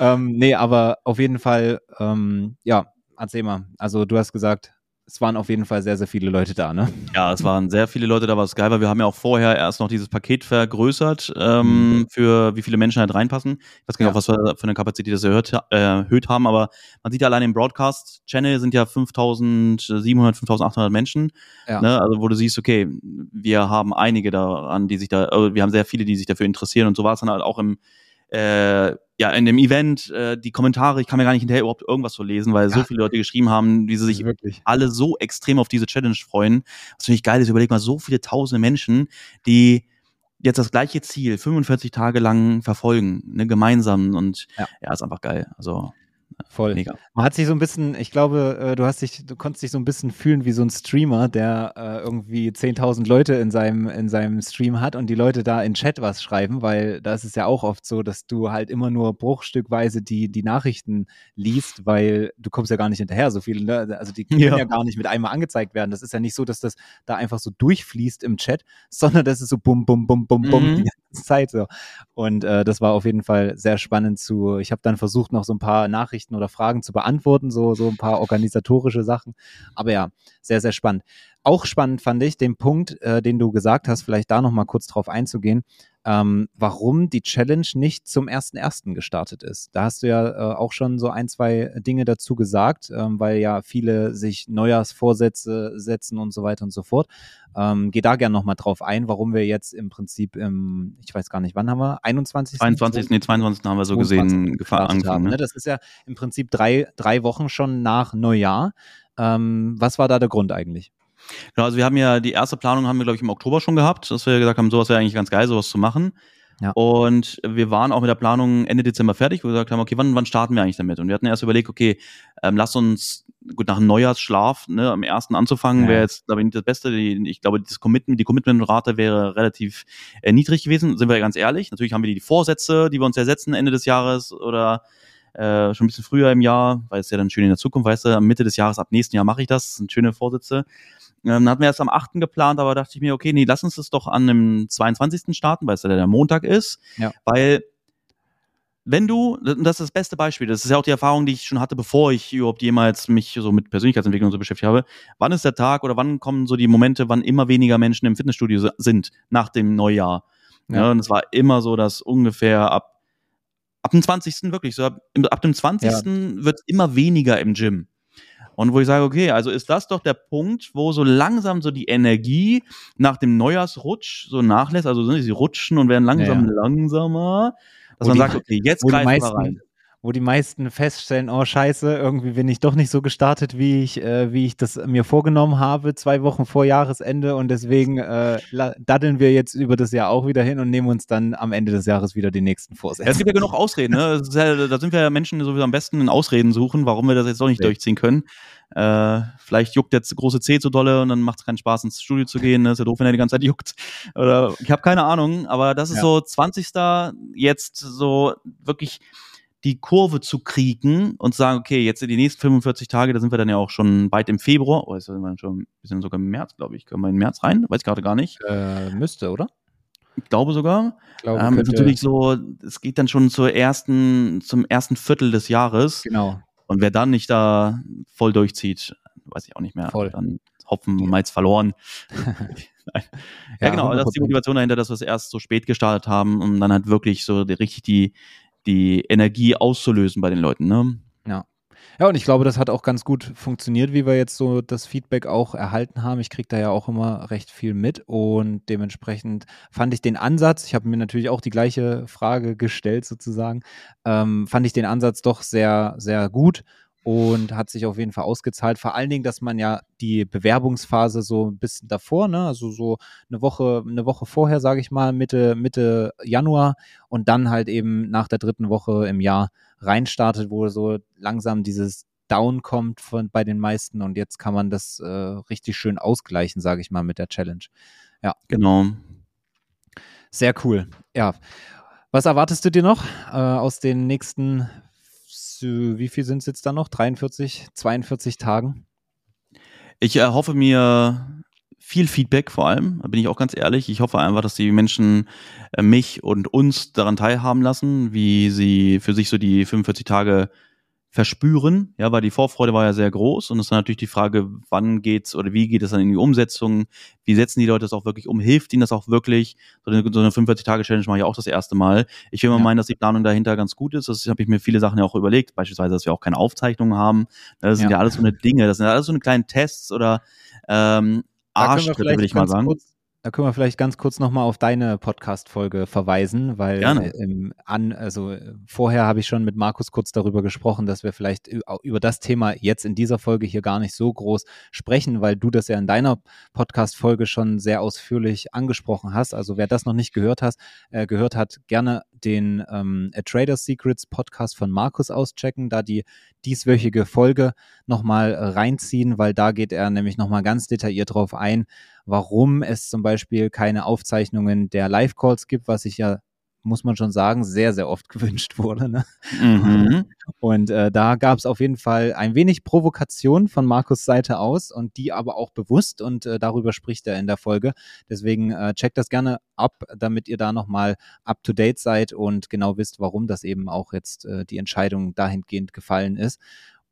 ähm, nee, aber auf jeden Fall, ähm, ja, erzähl mal. Also du hast gesagt, es waren auf jeden Fall sehr, sehr viele Leute da, ne? Ja, es waren sehr viele Leute da, was geil war. Wir haben ja auch vorher erst noch dieses Paket vergrößert, ähm, mhm. für wie viele Menschen halt reinpassen. Ich weiß gar nicht, ja. was wir für eine Kapazität das erhöht, äh, erhöht haben, aber man sieht ja allein im Broadcast-Channel sind ja 5700, 5800 Menschen. Ja. Ne? Also, wo du siehst, okay, wir haben einige daran, die sich da, äh, wir haben sehr viele, die sich dafür interessieren und so war es dann halt auch im, äh, ja, in dem Event, äh, die Kommentare, ich kann mir gar nicht hinterher überhaupt irgendwas so lesen, weil ja. so viele Leute geschrieben haben, wie sie sich Wirklich. alle so extrem auf diese Challenge freuen. Was finde ich geil ist, überleg mal, so viele tausende Menschen, die jetzt das gleiche Ziel 45 Tage lang verfolgen, ne, gemeinsam und ja, ja ist einfach geil. Also Voll. Mega. Man hat sich so ein bisschen, ich glaube, äh, du hast dich, du konntest dich so ein bisschen fühlen wie so ein Streamer, der äh, irgendwie 10.000 Leute in seinem, in seinem Stream hat und die Leute da in Chat was schreiben, weil da ist es ja auch oft so, dass du halt immer nur bruchstückweise die, die Nachrichten liest, weil du kommst ja gar nicht hinterher, so viele, ne? also die können ja. ja. gar nicht mit einmal angezeigt werden. Das ist ja nicht so, dass das da einfach so durchfließt im Chat, sondern das ist so bum, bum, bum, bum, bum mhm. die ganze Zeit so. Und äh, das war auf jeden Fall sehr spannend zu, ich habe dann versucht, noch so ein paar Nachrichten Nachrichten oder Fragen zu beantworten, so, so ein paar organisatorische Sachen. Aber ja, sehr, sehr spannend. Auch spannend fand ich den Punkt, äh, den du gesagt hast, vielleicht da nochmal kurz drauf einzugehen, ähm, warum die Challenge nicht zum 1.1. gestartet ist. Da hast du ja äh, auch schon so ein, zwei Dinge dazu gesagt, ähm, weil ja viele sich Neujahrsvorsätze setzen und so weiter und so fort. Ähm, geh da gerne nochmal drauf ein, warum wir jetzt im Prinzip im, ich weiß gar nicht, wann haben wir? 21. 21. Nee, 22. haben wir so gesehen angefangen. Haben, ne? Das ist ja im Prinzip drei, drei Wochen schon nach Neujahr. Ähm, was war da der Grund eigentlich? Genau, also wir haben ja die erste Planung haben wir, glaube ich, im Oktober schon gehabt, dass wir gesagt haben, sowas wäre eigentlich ganz geil, sowas zu machen. Ja. Und wir waren auch mit der Planung Ende Dezember fertig, wo wir gesagt haben, okay, wann, wann starten wir eigentlich damit? Und wir hatten erst überlegt, okay, ähm, lass uns, gut, nach einem Neujahrsschlaf, ne, am ersten anzufangen, ja. wäre jetzt, glaube ich, nicht das Beste. Die, ich glaube, das Commitment, die Commitment-Rate wäre relativ äh, niedrig gewesen, sind wir ja ganz ehrlich. Natürlich haben wir die Vorsätze, die wir uns ersetzen Ende des Jahres oder äh, schon ein bisschen früher im Jahr, weil es ja dann schön in der Zukunft, weißt du, Mitte des Jahres, ab nächsten Jahr mache ich das, das sind schöne Vorsätze. Ähm, hatten wir erst am 8. geplant, aber dachte ich mir, okay, nee, lass uns das doch an dem 22. starten, weil es ja der Montag ist. Ja. Weil wenn du, das ist das beste Beispiel, das ist ja auch die Erfahrung, die ich schon hatte, bevor ich überhaupt jemals mich so mit Persönlichkeitsentwicklung so beschäftigt habe. Wann ist der Tag oder wann kommen so die Momente, wann immer weniger Menschen im Fitnessstudio sind nach dem Neujahr? Ja. ja und es war immer so, dass ungefähr ab, ab dem 20. wirklich, so ab, ab dem 20. Ja. wird immer weniger im Gym. Und wo ich sage, okay, also ist das doch der Punkt, wo so langsam so die Energie nach dem Neujahrsrutsch so nachlässt, also sie rutschen und werden langsam ja. langsamer, dass wo man die, sagt, okay, jetzt greifen wir rein wo die meisten feststellen, oh scheiße, irgendwie bin ich doch nicht so gestartet, wie ich, äh, wie ich das mir vorgenommen habe, zwei Wochen vor Jahresende und deswegen äh, daddeln wir jetzt über das Jahr auch wieder hin und nehmen uns dann am Ende des Jahres wieder die nächsten Vorsätze. Ja, es gibt ja genug Ausreden, ne? Ja, da sind wir ja Menschen sowieso am besten in Ausreden suchen, warum wir das jetzt doch nicht ja. durchziehen können. Äh, vielleicht juckt jetzt große C zu dolle und dann macht es keinen Spaß ins Studio zu gehen. Ne? Ist ja doof, wenn er die ganze Zeit juckt. Oder ich habe keine Ahnung, aber das ist ja. so 20. jetzt so wirklich die Kurve zu kriegen und sagen, okay, jetzt in die nächsten 45 Tage, da sind wir dann ja auch schon weit im Februar, oder oh, sind wir schon, wir sind sogar im März, glaube ich. Können wir in März rein? Weiß ich gerade gar nicht. Äh, müsste, oder? Ich glaube sogar. Glaube, ähm, ist natürlich so, es geht dann schon zur ersten, zum ersten Viertel des Jahres. Genau. Und wer dann nicht da voll durchzieht, weiß ich auch nicht mehr. Voll. Dann Hopfen und Malz verloren. ja, ja, genau, das ist die Motivation dahinter, dass wir es erst so spät gestartet haben, um dann halt wirklich so die, richtig die, die Energie auszulösen bei den Leuten. Ne? Ja. Ja, und ich glaube, das hat auch ganz gut funktioniert, wie wir jetzt so das Feedback auch erhalten haben. Ich kriege da ja auch immer recht viel mit und dementsprechend fand ich den Ansatz, ich habe mir natürlich auch die gleiche Frage gestellt sozusagen, ähm, fand ich den Ansatz doch sehr, sehr gut und hat sich auf jeden Fall ausgezahlt. Vor allen Dingen, dass man ja die Bewerbungsphase so ein bisschen davor, ne, also so eine Woche, eine Woche vorher, sage ich mal, Mitte, Mitte Januar und dann halt eben nach der dritten Woche im Jahr reinstartet, wo so langsam dieses Down kommt von, bei den meisten und jetzt kann man das äh, richtig schön ausgleichen, sage ich mal, mit der Challenge. Ja. Genau. Sehr cool. Ja. Was erwartest du dir noch äh, aus den nächsten wie viel sind es jetzt dann noch? 43, 42 Tagen? Ich erhoffe äh, mir viel Feedback vor allem, da bin ich auch ganz ehrlich. Ich hoffe einfach, dass die Menschen äh, mich und uns daran teilhaben lassen, wie sie für sich so die 45 Tage verspüren, ja, weil die Vorfreude war ja sehr groß und es ist dann natürlich die Frage, wann geht's oder wie geht es dann in die Umsetzung, wie setzen die Leute das auch wirklich um, hilft ihnen das auch wirklich, so eine, so eine 45-Tage-Challenge mache ich auch das erste Mal. Ich will mal ja. meinen, dass die Planung dahinter ganz gut ist, das habe ich mir viele Sachen ja auch überlegt, beispielsweise, dass wir auch keine Aufzeichnungen haben, das sind ja, ja alles so eine Dinge, das sind alles so eine kleinen Tests oder ähm, Arschtritte, will ich mal sagen. Kurz, da können wir vielleicht ganz kurz nochmal auf deine Podcast-Folge verweisen, weil ähm, an, also vorher habe ich schon mit Markus kurz darüber gesprochen, dass wir vielleicht über das Thema jetzt in dieser Folge hier gar nicht so groß sprechen, weil du das ja in deiner Podcast-Folge schon sehr ausführlich angesprochen hast. Also wer das noch nicht gehört hat, äh, gehört hat, gerne den ähm, A Trader's Secrets Podcast von Markus auschecken, da die dieswöchige Folge nochmal reinziehen, weil da geht er nämlich nochmal ganz detailliert drauf ein, warum es zum Beispiel keine Aufzeichnungen der Live-Calls gibt, was ich ja muss man schon sagen, sehr, sehr oft gewünscht wurde. Ne? Mhm. Und äh, da gab es auf jeden Fall ein wenig Provokation von Markus Seite aus und die aber auch bewusst und äh, darüber spricht er in der Folge. Deswegen äh, checkt das gerne ab, damit ihr da nochmal up-to-date seid und genau wisst, warum das eben auch jetzt äh, die Entscheidung dahingehend gefallen ist.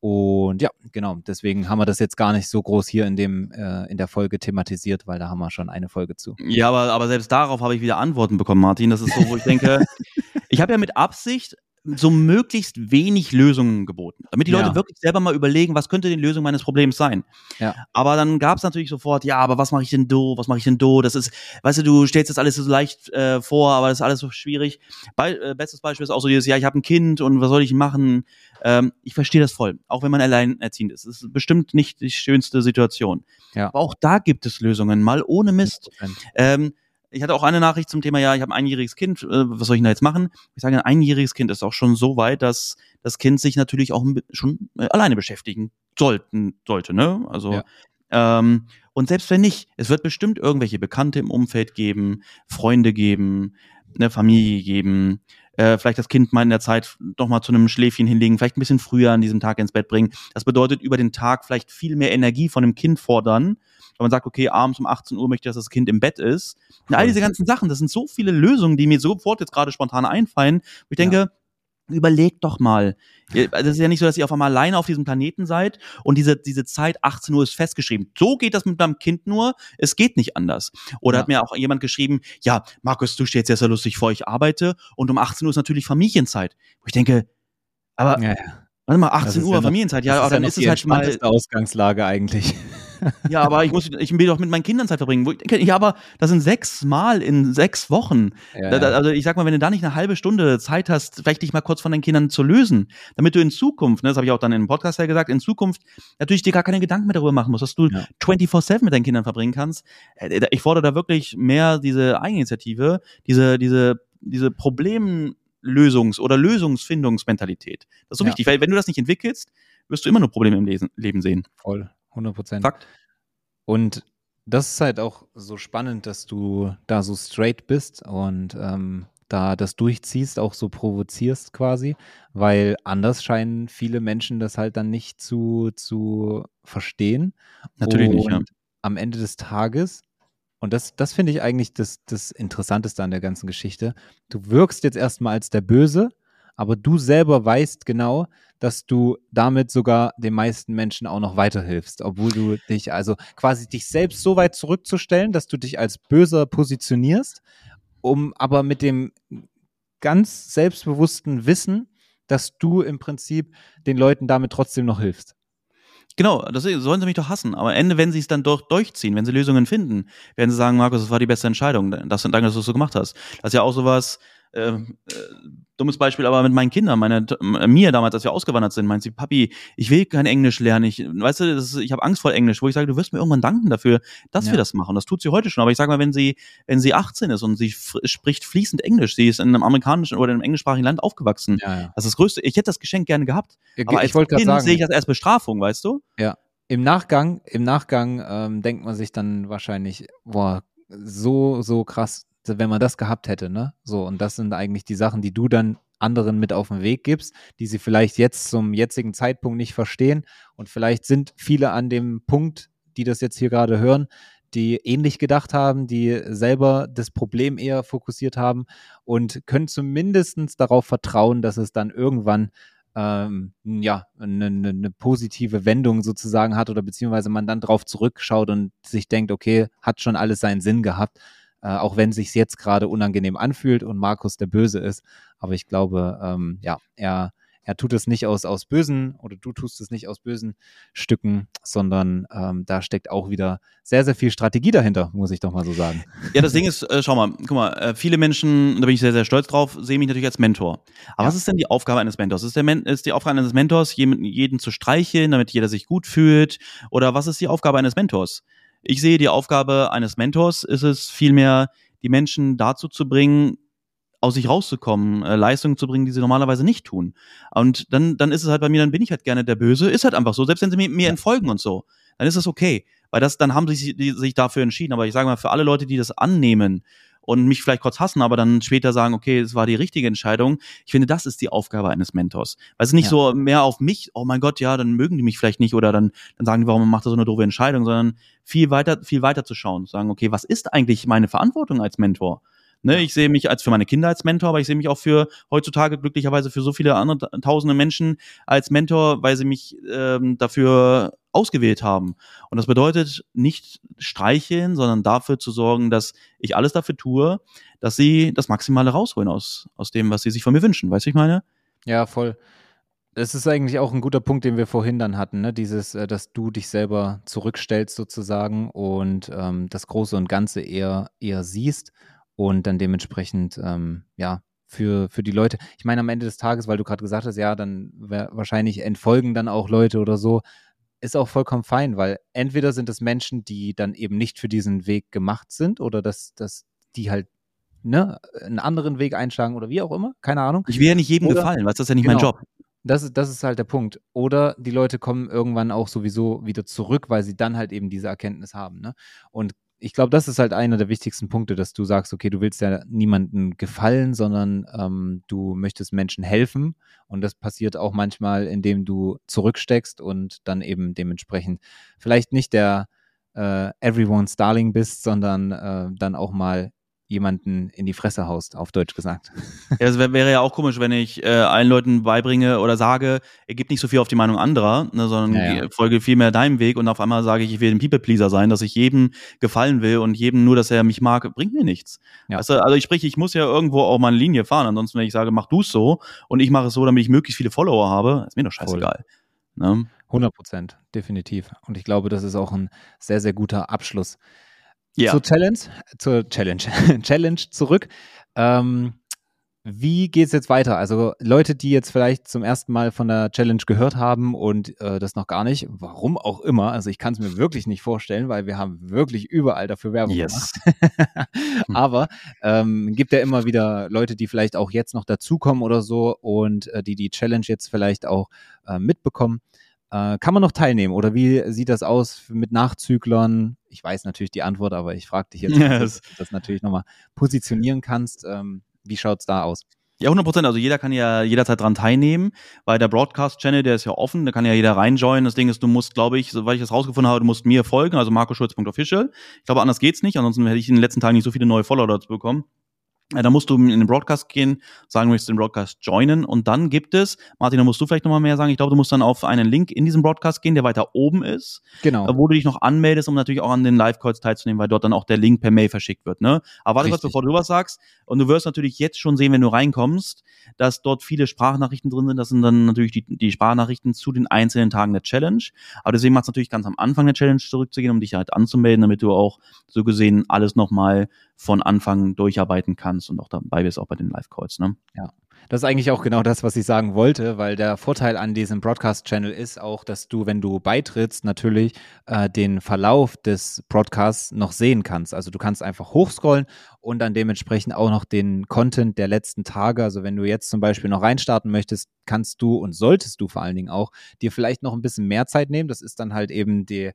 Und ja, genau, deswegen haben wir das jetzt gar nicht so groß hier in dem äh, in der Folge thematisiert, weil da haben wir schon eine Folge zu. Ja, aber, aber selbst darauf habe ich wieder Antworten bekommen, Martin. Das ist so, wo ich denke, ich habe ja mit Absicht so möglichst wenig Lösungen geboten, damit die Leute ja. wirklich selber mal überlegen, was könnte die Lösung meines Problems sein. Ja. Aber dann gab es natürlich sofort, ja, aber was mache ich denn do, was mache ich denn do? Das ist, weißt du, du stellst das alles so leicht äh, vor, aber das ist alles so schwierig. Be äh, bestes Beispiel ist auch so dieses, ja, ich habe ein Kind und was soll ich machen? Ähm, ich verstehe das voll, auch wenn man alleinerziehend ist. Das ist bestimmt nicht die schönste Situation. Ja. Aber auch da gibt es Lösungen, mal ohne Mist. Ähm, ich hatte auch eine Nachricht zum Thema, ja, ich habe ein einjähriges Kind, äh, was soll ich denn da jetzt machen? Ich sage, ein einjähriges Kind ist auch schon so weit, dass das Kind sich natürlich auch schon äh, alleine beschäftigen sollten, sollte, ne? Also, ja. ähm, und selbst wenn nicht, es wird bestimmt irgendwelche Bekannte im Umfeld geben, Freunde geben, eine Familie geben, äh, vielleicht das Kind mal in der Zeit doch mal zu einem Schläfchen hinlegen, vielleicht ein bisschen früher an diesem Tag ins Bett bringen. Das bedeutet über den Tag vielleicht viel mehr Energie von dem Kind fordern, wenn man sagt, okay, abends um 18 Uhr möchte ich, dass das Kind im Bett ist. Und all diese ganzen Sachen, das sind so viele Lösungen, die mir sofort jetzt gerade spontan einfallen. ich denke, ja überlegt doch mal. Das ist ja nicht so, dass ihr auf einmal alleine auf diesem Planeten seid und diese, diese Zeit 18 Uhr ist festgeschrieben. So geht das mit meinem Kind nur. Es geht nicht anders. Oder ja. hat mir auch jemand geschrieben, ja, Markus, du stellst dir ja lustig vor, ich arbeite und um 18 Uhr ist natürlich Familienzeit. Wo ich denke, aber, ja, ja. warte mal, 18 Uhr ja Familienzeit, ja, aber dann ist es halt mal. Ausgangslage eigentlich ja, aber ich muss, ich will doch mit meinen Kindern Zeit verbringen. Ich denke, ja, aber das sind sechs Mal in sechs Wochen. Ja, da, also ich sag mal, wenn du da nicht eine halbe Stunde Zeit hast, vielleicht dich mal kurz von deinen Kindern zu lösen, damit du in Zukunft, ne, das habe ich auch dann im Podcast ja gesagt, in Zukunft natürlich dir gar keine Gedanken mehr darüber machen musst, dass du ja. 24-7 mit deinen Kindern verbringen kannst. Äh, ich fordere da wirklich mehr diese Eigeninitiative, diese, diese, diese Problemlösungs- oder Lösungsfindungsmentalität. Das ist so ja. wichtig, weil wenn du das nicht entwickelst, wirst du immer nur Probleme im Leben sehen. Voll. 100 Prozent. Fakt. Und das ist halt auch so spannend, dass du da so straight bist und ähm, da das durchziehst, auch so provozierst quasi, weil anders scheinen viele Menschen das halt dann nicht zu, zu verstehen. Natürlich und nicht, ja. Am Ende des Tages, und das, das finde ich eigentlich das, das Interessanteste an der ganzen Geschichte, du wirkst jetzt erstmal als der Böse, aber du selber weißt genau, dass du damit sogar den meisten Menschen auch noch weiterhilfst, obwohl du dich also quasi dich selbst so weit zurückzustellen, dass du dich als böser positionierst, um aber mit dem ganz selbstbewussten Wissen, dass du im Prinzip den Leuten damit trotzdem noch hilfst. Genau, das sollen sie mich doch hassen. Aber am Ende, wenn sie es dann doch durchziehen, wenn sie Lösungen finden, werden sie sagen, Markus, das war die beste Entscheidung. Das, danke, dass du es so gemacht hast. Das ist ja auch sowas, äh, äh, dummes Beispiel, aber mit meinen Kindern, meine, mir damals, als wir ausgewandert sind, meint sie, Papi, ich will kein Englisch lernen. Ich, weißt du, ist, ich habe Angst vor Englisch, wo ich sage, du wirst mir irgendwann danken dafür, dass ja. wir das machen. Das tut sie heute schon. Aber ich sage mal, wenn sie, wenn sie 18 ist und sie spricht fließend Englisch, sie ist in einem amerikanischen oder in einem englischsprachigen Land aufgewachsen. Ja, ja. Das ist das Größte. Ich hätte das Geschenk gerne gehabt. Ja, aber als Kind sehe ich das erst Bestrafung, weißt du? Ja. Im Nachgang, im Nachgang ähm, denkt man sich dann wahrscheinlich, boah, so, so krass wenn man das gehabt hätte, ne? So, und das sind eigentlich die Sachen, die du dann anderen mit auf den Weg gibst, die sie vielleicht jetzt zum jetzigen Zeitpunkt nicht verstehen. Und vielleicht sind viele an dem Punkt, die das jetzt hier gerade hören, die ähnlich gedacht haben, die selber das Problem eher fokussiert haben und können zumindest darauf vertrauen, dass es dann irgendwann ähm, ja, eine, eine, positive Wendung sozusagen hat oder beziehungsweise man dann drauf zurückschaut und sich denkt, okay, hat schon alles seinen Sinn gehabt äh, auch wenn sich jetzt gerade unangenehm anfühlt und Markus der Böse ist. Aber ich glaube, ähm, ja, er, er tut es nicht aus, aus bösen oder du tust es nicht aus bösen Stücken, sondern ähm, da steckt auch wieder sehr, sehr viel Strategie dahinter, muss ich doch mal so sagen. Ja, das Ding ist, äh, schau mal, guck mal, äh, viele Menschen, da bin ich sehr, sehr stolz drauf, sehen mich natürlich als Mentor. Aber ja. was ist denn die Aufgabe eines Mentors? Ist, der Men ist die Aufgabe eines Mentors, jeden, jeden zu streicheln, damit jeder sich gut fühlt? Oder was ist die Aufgabe eines Mentors? Ich sehe die Aufgabe eines Mentors ist es vielmehr, die Menschen dazu zu bringen, aus sich rauszukommen, äh, Leistungen zu bringen, die sie normalerweise nicht tun. Und dann, dann ist es halt bei mir, dann bin ich halt gerne der Böse, ist halt einfach so, selbst wenn sie mir, mir entfolgen und so, dann ist es okay. Weil das, dann haben sie sich, die, sich dafür entschieden. Aber ich sage mal, für alle Leute, die das annehmen und mich vielleicht kurz hassen, aber dann später sagen, okay, es war die richtige Entscheidung. Ich finde, das ist die Aufgabe eines Mentors. Weil es nicht ja. so mehr auf mich, oh mein Gott, ja, dann mögen die mich vielleicht nicht oder dann, dann sagen die, warum macht er so eine doofe Entscheidung, sondern viel weiter, viel weiter zu schauen, sagen, okay, was ist eigentlich meine Verantwortung als Mentor? Ne, ich sehe mich als für meine Kinder als Mentor, aber ich sehe mich auch für heutzutage glücklicherweise für so viele andere tausende Menschen als Mentor, weil sie mich ähm, dafür ausgewählt haben. Und das bedeutet nicht streicheln, sondern dafür zu sorgen, dass ich alles dafür tue, dass sie das Maximale rausholen aus, aus dem, was sie sich von mir wünschen. Weißt du, ich meine? Ja, voll. Das ist eigentlich auch ein guter Punkt, den wir vorhin dann hatten, ne? Dieses, äh, dass du dich selber zurückstellst sozusagen und ähm, das Große und Ganze eher, eher siehst und dann dementsprechend, ähm, ja, für, für die Leute. Ich meine, am Ende des Tages, weil du gerade gesagt hast, ja, dann wahrscheinlich entfolgen dann auch Leute oder so, ist auch vollkommen fein, weil entweder sind es Menschen, die dann eben nicht für diesen Weg gemacht sind oder dass, dass die halt ne, einen anderen Weg einschlagen oder wie auch immer, keine Ahnung. Ich will ja nicht jedem oder, gefallen, weil das ist ja nicht genau, mein Job. Das ist, das ist halt der Punkt. Oder die Leute kommen irgendwann auch sowieso wieder zurück, weil sie dann halt eben diese Erkenntnis haben. Ne? Und ich glaube, das ist halt einer der wichtigsten Punkte, dass du sagst, okay, du willst ja niemandem gefallen, sondern ähm, du möchtest Menschen helfen. Und das passiert auch manchmal, indem du zurücksteckst und dann eben dementsprechend vielleicht nicht der äh, Everyone's Darling bist, sondern äh, dann auch mal jemanden in die Fresse haust, auf Deutsch gesagt. Ja, es wäre ja auch komisch, wenn ich äh, allen Leuten beibringe oder sage, er gibt nicht so viel auf die Meinung anderer, ne, sondern ja, ja. folge vielmehr deinem Weg und auf einmal sage ich, ich will ein People-Pleaser sein, dass ich jedem gefallen will und jedem nur, dass er mich mag, bringt mir nichts. Ja. Also, also ich sprich, ich muss ja irgendwo auch meine Linie fahren, ansonsten wenn ich sage, mach du es so und ich mache es so, damit ich möglichst viele Follower habe, ist mir doch scheißegal. Ne? 100 Prozent, definitiv. Und ich glaube, das ist auch ein sehr, sehr guter Abschluss ja. Zur Challenge, zur Challenge, Challenge zurück. Ähm, wie es jetzt weiter? Also Leute, die jetzt vielleicht zum ersten Mal von der Challenge gehört haben und äh, das noch gar nicht, warum auch immer, also ich kann es mir wirklich nicht vorstellen, weil wir haben wirklich überall dafür Werbung yes. gemacht. Aber ähm, gibt ja immer wieder Leute, die vielleicht auch jetzt noch dazukommen oder so und äh, die die Challenge jetzt vielleicht auch äh, mitbekommen. Äh, kann man noch teilnehmen oder wie sieht das aus mit Nachzüglern? Ich weiß natürlich die Antwort, aber ich frage dich jetzt, yes. ob du das natürlich nochmal positionieren kannst. Ähm, wie es da aus? Ja, 100 Prozent. Also jeder kann ja jederzeit dran teilnehmen, weil der Broadcast-Channel, der ist ja offen, da kann ja jeder reinjoinen. Das Ding ist, du musst, glaube ich, soweit ich das rausgefunden habe, du musst mir folgen, also marcoschulz.official. Ich glaube, anders geht's nicht, ansonsten hätte ich in den letzten Tagen nicht so viele neue Follower dazu bekommen. Da musst du in den Broadcast gehen, sagen, du möchtest den Broadcast joinen und dann gibt es, Martin, da musst du vielleicht nochmal mehr sagen, ich glaube, du musst dann auf einen Link in diesem Broadcast gehen, der weiter oben ist, genau. wo du dich noch anmeldest, um natürlich auch an den Live-Calls teilzunehmen, weil dort dann auch der Link per Mail verschickt wird. Ne? Aber warte kurz, bevor du was sagst, und du wirst natürlich jetzt schon sehen, wenn du reinkommst, dass dort viele Sprachnachrichten drin sind, das sind dann natürlich die, die Sprachnachrichten zu den einzelnen Tagen der Challenge, aber deswegen macht es natürlich ganz am Anfang der Challenge zurückzugehen, um dich halt anzumelden, damit du auch so gesehen alles nochmal von Anfang durcharbeiten kannst und auch dabei bist, auch bei den Live-Calls. Ne? Ja. Das ist eigentlich auch genau das, was ich sagen wollte, weil der Vorteil an diesem Broadcast-Channel ist auch, dass du, wenn du beitrittst, natürlich äh, den Verlauf des Broadcasts noch sehen kannst. Also du kannst einfach hochscrollen und dann dementsprechend auch noch den Content der letzten Tage. Also wenn du jetzt zum Beispiel noch reinstarten möchtest, kannst du und solltest du vor allen Dingen auch dir vielleicht noch ein bisschen mehr Zeit nehmen. Das ist dann halt eben die,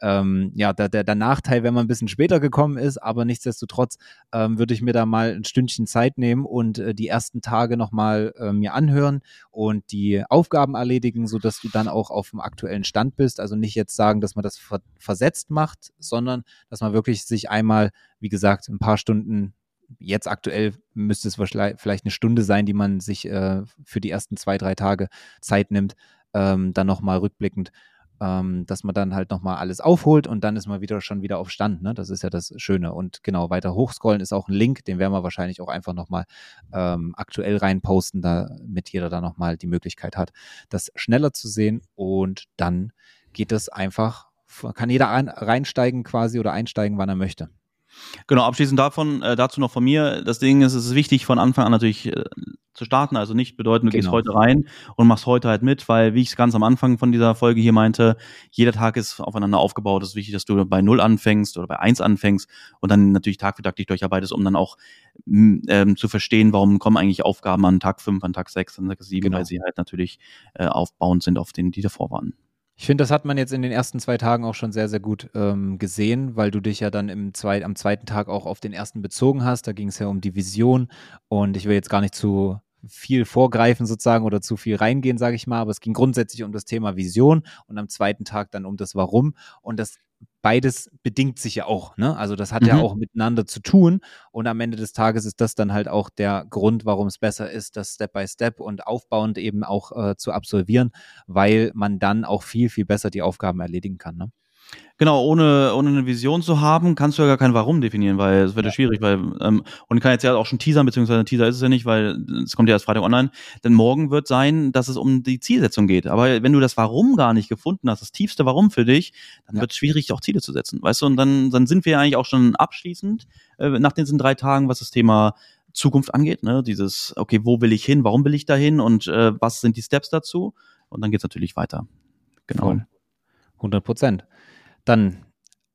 ähm, ja, der, der, der Nachteil, wenn man ein bisschen später gekommen ist. Aber nichtsdestotrotz ähm, würde ich mir da mal ein Stündchen Zeit nehmen und äh, die ersten Tage nochmal äh, mir anhören und die Aufgaben erledigen, sodass du dann auch auf dem aktuellen Stand bist. Also nicht jetzt sagen, dass man das ver versetzt macht, sondern dass man wirklich sich einmal wie gesagt, ein paar Stunden, jetzt aktuell müsste es vielleicht eine Stunde sein, die man sich äh, für die ersten zwei, drei Tage Zeit nimmt, ähm, dann nochmal rückblickend, ähm, dass man dann halt nochmal alles aufholt und dann ist man wieder schon wieder auf Stand. Ne? Das ist ja das Schöne. Und genau, weiter hochscrollen ist auch ein Link, den werden wir wahrscheinlich auch einfach nochmal ähm, aktuell reinposten, damit jeder da nochmal die Möglichkeit hat, das schneller zu sehen und dann geht es einfach, kann jeder ein, reinsteigen quasi oder einsteigen, wann er möchte. Genau, abschließend davon, äh, dazu noch von mir. Das Ding ist, es ist wichtig, von Anfang an natürlich äh, zu starten. Also nicht bedeuten, du genau. gehst heute rein und machst heute halt mit, weil, wie ich es ganz am Anfang von dieser Folge hier meinte, jeder Tag ist aufeinander aufgebaut. Es ist wichtig, dass du bei Null anfängst oder bei Eins anfängst und dann natürlich Tag für Tag dich durcharbeitest, um dann auch ähm, zu verstehen, warum kommen eigentlich Aufgaben an Tag 5, an Tag 6, an Tag 7, genau. weil sie halt natürlich äh, aufbauend sind auf denen, die davor waren. Ich finde, das hat man jetzt in den ersten zwei Tagen auch schon sehr, sehr gut ähm, gesehen, weil du dich ja dann im zweit, am zweiten Tag auch auf den ersten bezogen hast. Da ging es ja um die Vision und ich will jetzt gar nicht zu viel vorgreifen sozusagen oder zu viel reingehen, sage ich mal, aber es ging grundsätzlich um das Thema Vision und am zweiten Tag dann um das Warum und das beides bedingt sich ja auch. Ne? Also das hat mhm. ja auch miteinander zu tun. Und am Ende des Tages ist das dann halt auch der Grund, warum es besser ist, das Step by Step und aufbauend eben auch äh, zu absolvieren, weil man dann auch viel, viel besser die Aufgaben erledigen kann. Ne? Genau, ohne, ohne eine Vision zu haben, kannst du ja gar kein Warum definieren, weil es wird ja, ja schwierig, weil, ähm, und ich kann jetzt ja auch schon teasern, beziehungsweise Teaser ist es ja nicht, weil es kommt ja erst Freitag online, denn morgen wird sein, dass es um die Zielsetzung geht. Aber wenn du das Warum gar nicht gefunden hast, das tiefste Warum für dich, dann ja. wird es schwierig, auch Ziele zu setzen, weißt du, und dann, dann sind wir eigentlich auch schon abschließend, äh, nach diesen drei Tagen, was das Thema Zukunft angeht, ne, dieses, okay, wo will ich hin, warum will ich da hin und äh, was sind die Steps dazu? Und dann geht's natürlich weiter. Genau. Voll. 100 Prozent. Dann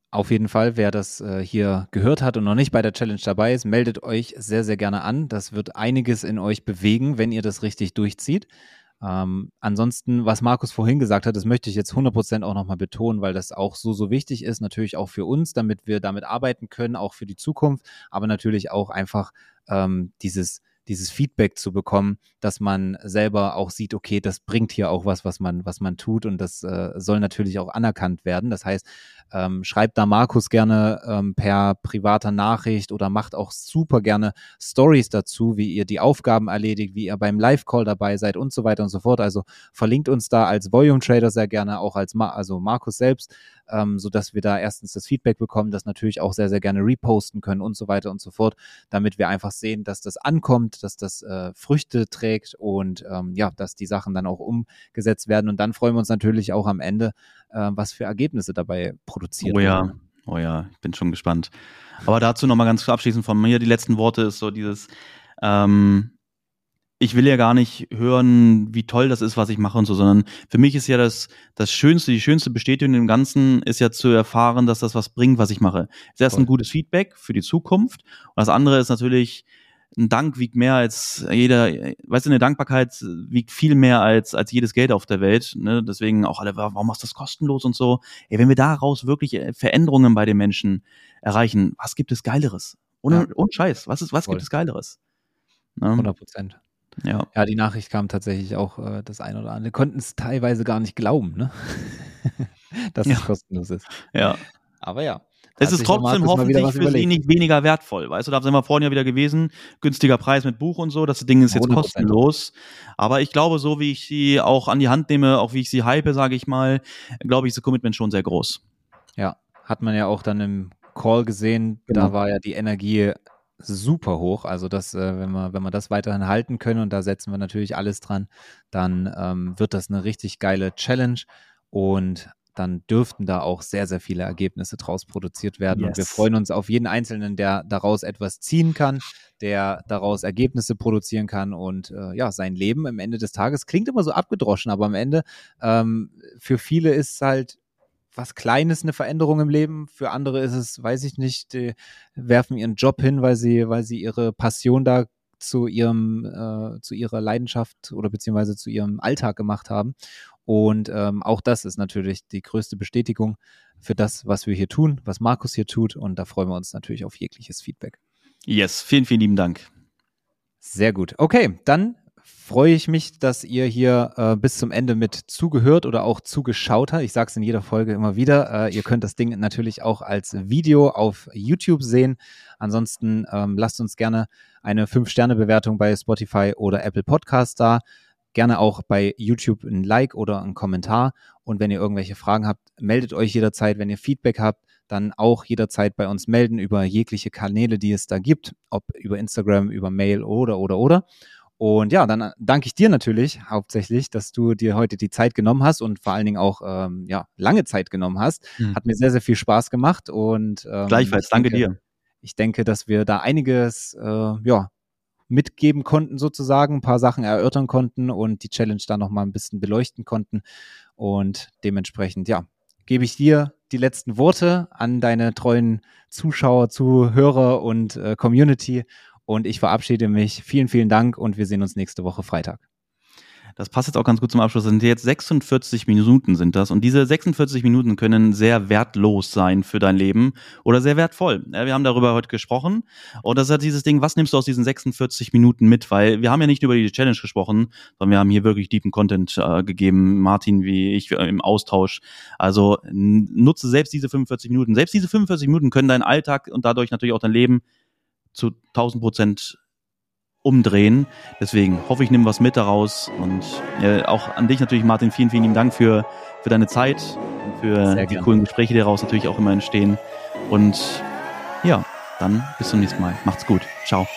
auf jeden Fall, wer das äh, hier gehört hat und noch nicht bei der Challenge dabei ist, meldet euch sehr, sehr gerne an. Das wird einiges in euch bewegen, wenn ihr das richtig durchzieht. Ähm, ansonsten, was Markus vorhin gesagt hat, das möchte ich jetzt 100% auch nochmal betonen, weil das auch so, so wichtig ist, natürlich auch für uns, damit wir damit arbeiten können, auch für die Zukunft, aber natürlich auch einfach ähm, dieses dieses Feedback zu bekommen, dass man selber auch sieht, okay, das bringt hier auch was, was man, was man tut und das äh, soll natürlich auch anerkannt werden. Das heißt, ähm, schreibt da Markus gerne ähm, per privater Nachricht oder macht auch super gerne Stories dazu, wie ihr die Aufgaben erledigt, wie ihr beim Live-Call dabei seid und so weiter und so fort. Also verlinkt uns da als Volume Trader sehr gerne, auch als Ma also Markus selbst ähm, sodass wir da erstens das Feedback bekommen, das natürlich auch sehr, sehr gerne reposten können und so weiter und so fort, damit wir einfach sehen, dass das ankommt, dass das äh, Früchte trägt und ähm, ja, dass die Sachen dann auch umgesetzt werden. Und dann freuen wir uns natürlich auch am Ende, äh, was für Ergebnisse dabei produziert oh, ja. werden. Oh ja, ich bin schon gespannt. Aber dazu nochmal ganz abschließend von mir, die letzten Worte ist so dieses, ähm, ich will ja gar nicht hören, wie toll das ist, was ich mache und so, sondern für mich ist ja das, das Schönste, die schönste Bestätigung im Ganzen ist ja zu erfahren, dass das was bringt, was ich mache. Das ist erst ein gutes Feedback für die Zukunft. Und das andere ist natürlich, ein Dank wiegt mehr als jeder, weißt du, eine Dankbarkeit wiegt viel mehr als, als jedes Geld auf der Welt. Ne? Deswegen auch alle, warum machst du das kostenlos und so? Ey, wenn wir daraus wirklich äh, Veränderungen bei den Menschen erreichen, was gibt es Geileres? Ohne, ja. ohne Scheiß, was, ist, was gibt es Geileres? Ne? 100 Prozent. Ja. ja, die Nachricht kam tatsächlich auch äh, das eine oder andere. Konnten es teilweise gar nicht glauben, ne? dass ja. es kostenlos ist. Ja. Aber ja. Es ist trotzdem hoffentlich für sie nicht weniger wertvoll. Weißt du, da sind wir vorhin ja wieder gewesen. Günstiger Preis mit Buch und so. Das Ding ist jetzt 100%. kostenlos. Aber ich glaube, so wie ich sie auch an die Hand nehme, auch wie ich sie hype, sage ich mal, glaube ich, ist das Commitment schon sehr groß. Ja, hat man ja auch dann im Call gesehen. Genau. Da war ja die Energie super hoch. Also das, äh, wenn wir, wenn wir das weiterhin halten können und da setzen wir natürlich alles dran, dann ähm, wird das eine richtig geile Challenge. Und dann dürften da auch sehr, sehr viele Ergebnisse draus produziert werden. Yes. Und wir freuen uns auf jeden Einzelnen, der daraus etwas ziehen kann, der daraus Ergebnisse produzieren kann und äh, ja, sein Leben am Ende des Tages klingt immer so abgedroschen, aber am Ende ähm, für viele ist halt was Kleines eine Veränderung im Leben. Für andere ist es, weiß ich nicht, die werfen ihren Job hin, weil sie, weil sie ihre Passion da zu ihrem, äh, zu ihrer Leidenschaft oder beziehungsweise zu ihrem Alltag gemacht haben. Und ähm, auch das ist natürlich die größte Bestätigung für das, was wir hier tun, was Markus hier tut. Und da freuen wir uns natürlich auf jegliches Feedback. Yes, vielen, vielen lieben Dank. Sehr gut. Okay, dann freue ich mich, dass ihr hier äh, bis zum Ende mit zugehört oder auch zugeschaut habt. Ich sage es in jeder Folge immer wieder. Äh, ihr könnt das Ding natürlich auch als Video auf YouTube sehen. Ansonsten ähm, lasst uns gerne eine 5-Sterne-Bewertung bei Spotify oder Apple Podcast da. Gerne auch bei YouTube ein Like oder ein Kommentar. Und wenn ihr irgendwelche Fragen habt, meldet euch jederzeit. Wenn ihr Feedback habt, dann auch jederzeit bei uns melden über jegliche Kanäle, die es da gibt, ob über Instagram, über Mail oder, oder, oder. Und ja, dann danke ich dir natürlich hauptsächlich, dass du dir heute die Zeit genommen hast und vor allen Dingen auch ähm, ja, lange Zeit genommen hast. Hm. Hat mir sehr, sehr viel Spaß gemacht und ähm, gleichfalls, danke denke, dir. Ich denke, dass wir da einiges äh, ja, mitgeben konnten, sozusagen, ein paar Sachen erörtern konnten und die Challenge da nochmal ein bisschen beleuchten konnten. Und dementsprechend, ja, gebe ich dir die letzten Worte an deine treuen Zuschauer, Zuhörer und äh, Community. Und ich verabschiede mich. Vielen, vielen Dank und wir sehen uns nächste Woche Freitag. Das passt jetzt auch ganz gut zum Abschluss. Das sind jetzt 46 Minuten sind das. Und diese 46 Minuten können sehr wertlos sein für dein Leben oder sehr wertvoll. Wir haben darüber heute gesprochen. Und das ist halt dieses Ding, was nimmst du aus diesen 46 Minuten mit? Weil wir haben ja nicht über die Challenge gesprochen, sondern wir haben hier wirklich deepen Content äh, gegeben. Martin wie ich äh, im Austausch. Also nutze selbst diese 45 Minuten. Selbst diese 45 Minuten können deinen Alltag und dadurch natürlich auch dein Leben zu 1000 Prozent umdrehen. Deswegen hoffe ich, nehme was mit daraus. Und äh, auch an dich natürlich, Martin, vielen, vielen lieben Dank für, für deine Zeit und für Sehr die coolen Gespräche, die daraus natürlich auch immer entstehen. Und ja, dann bis zum nächsten Mal. Macht's gut. Ciao.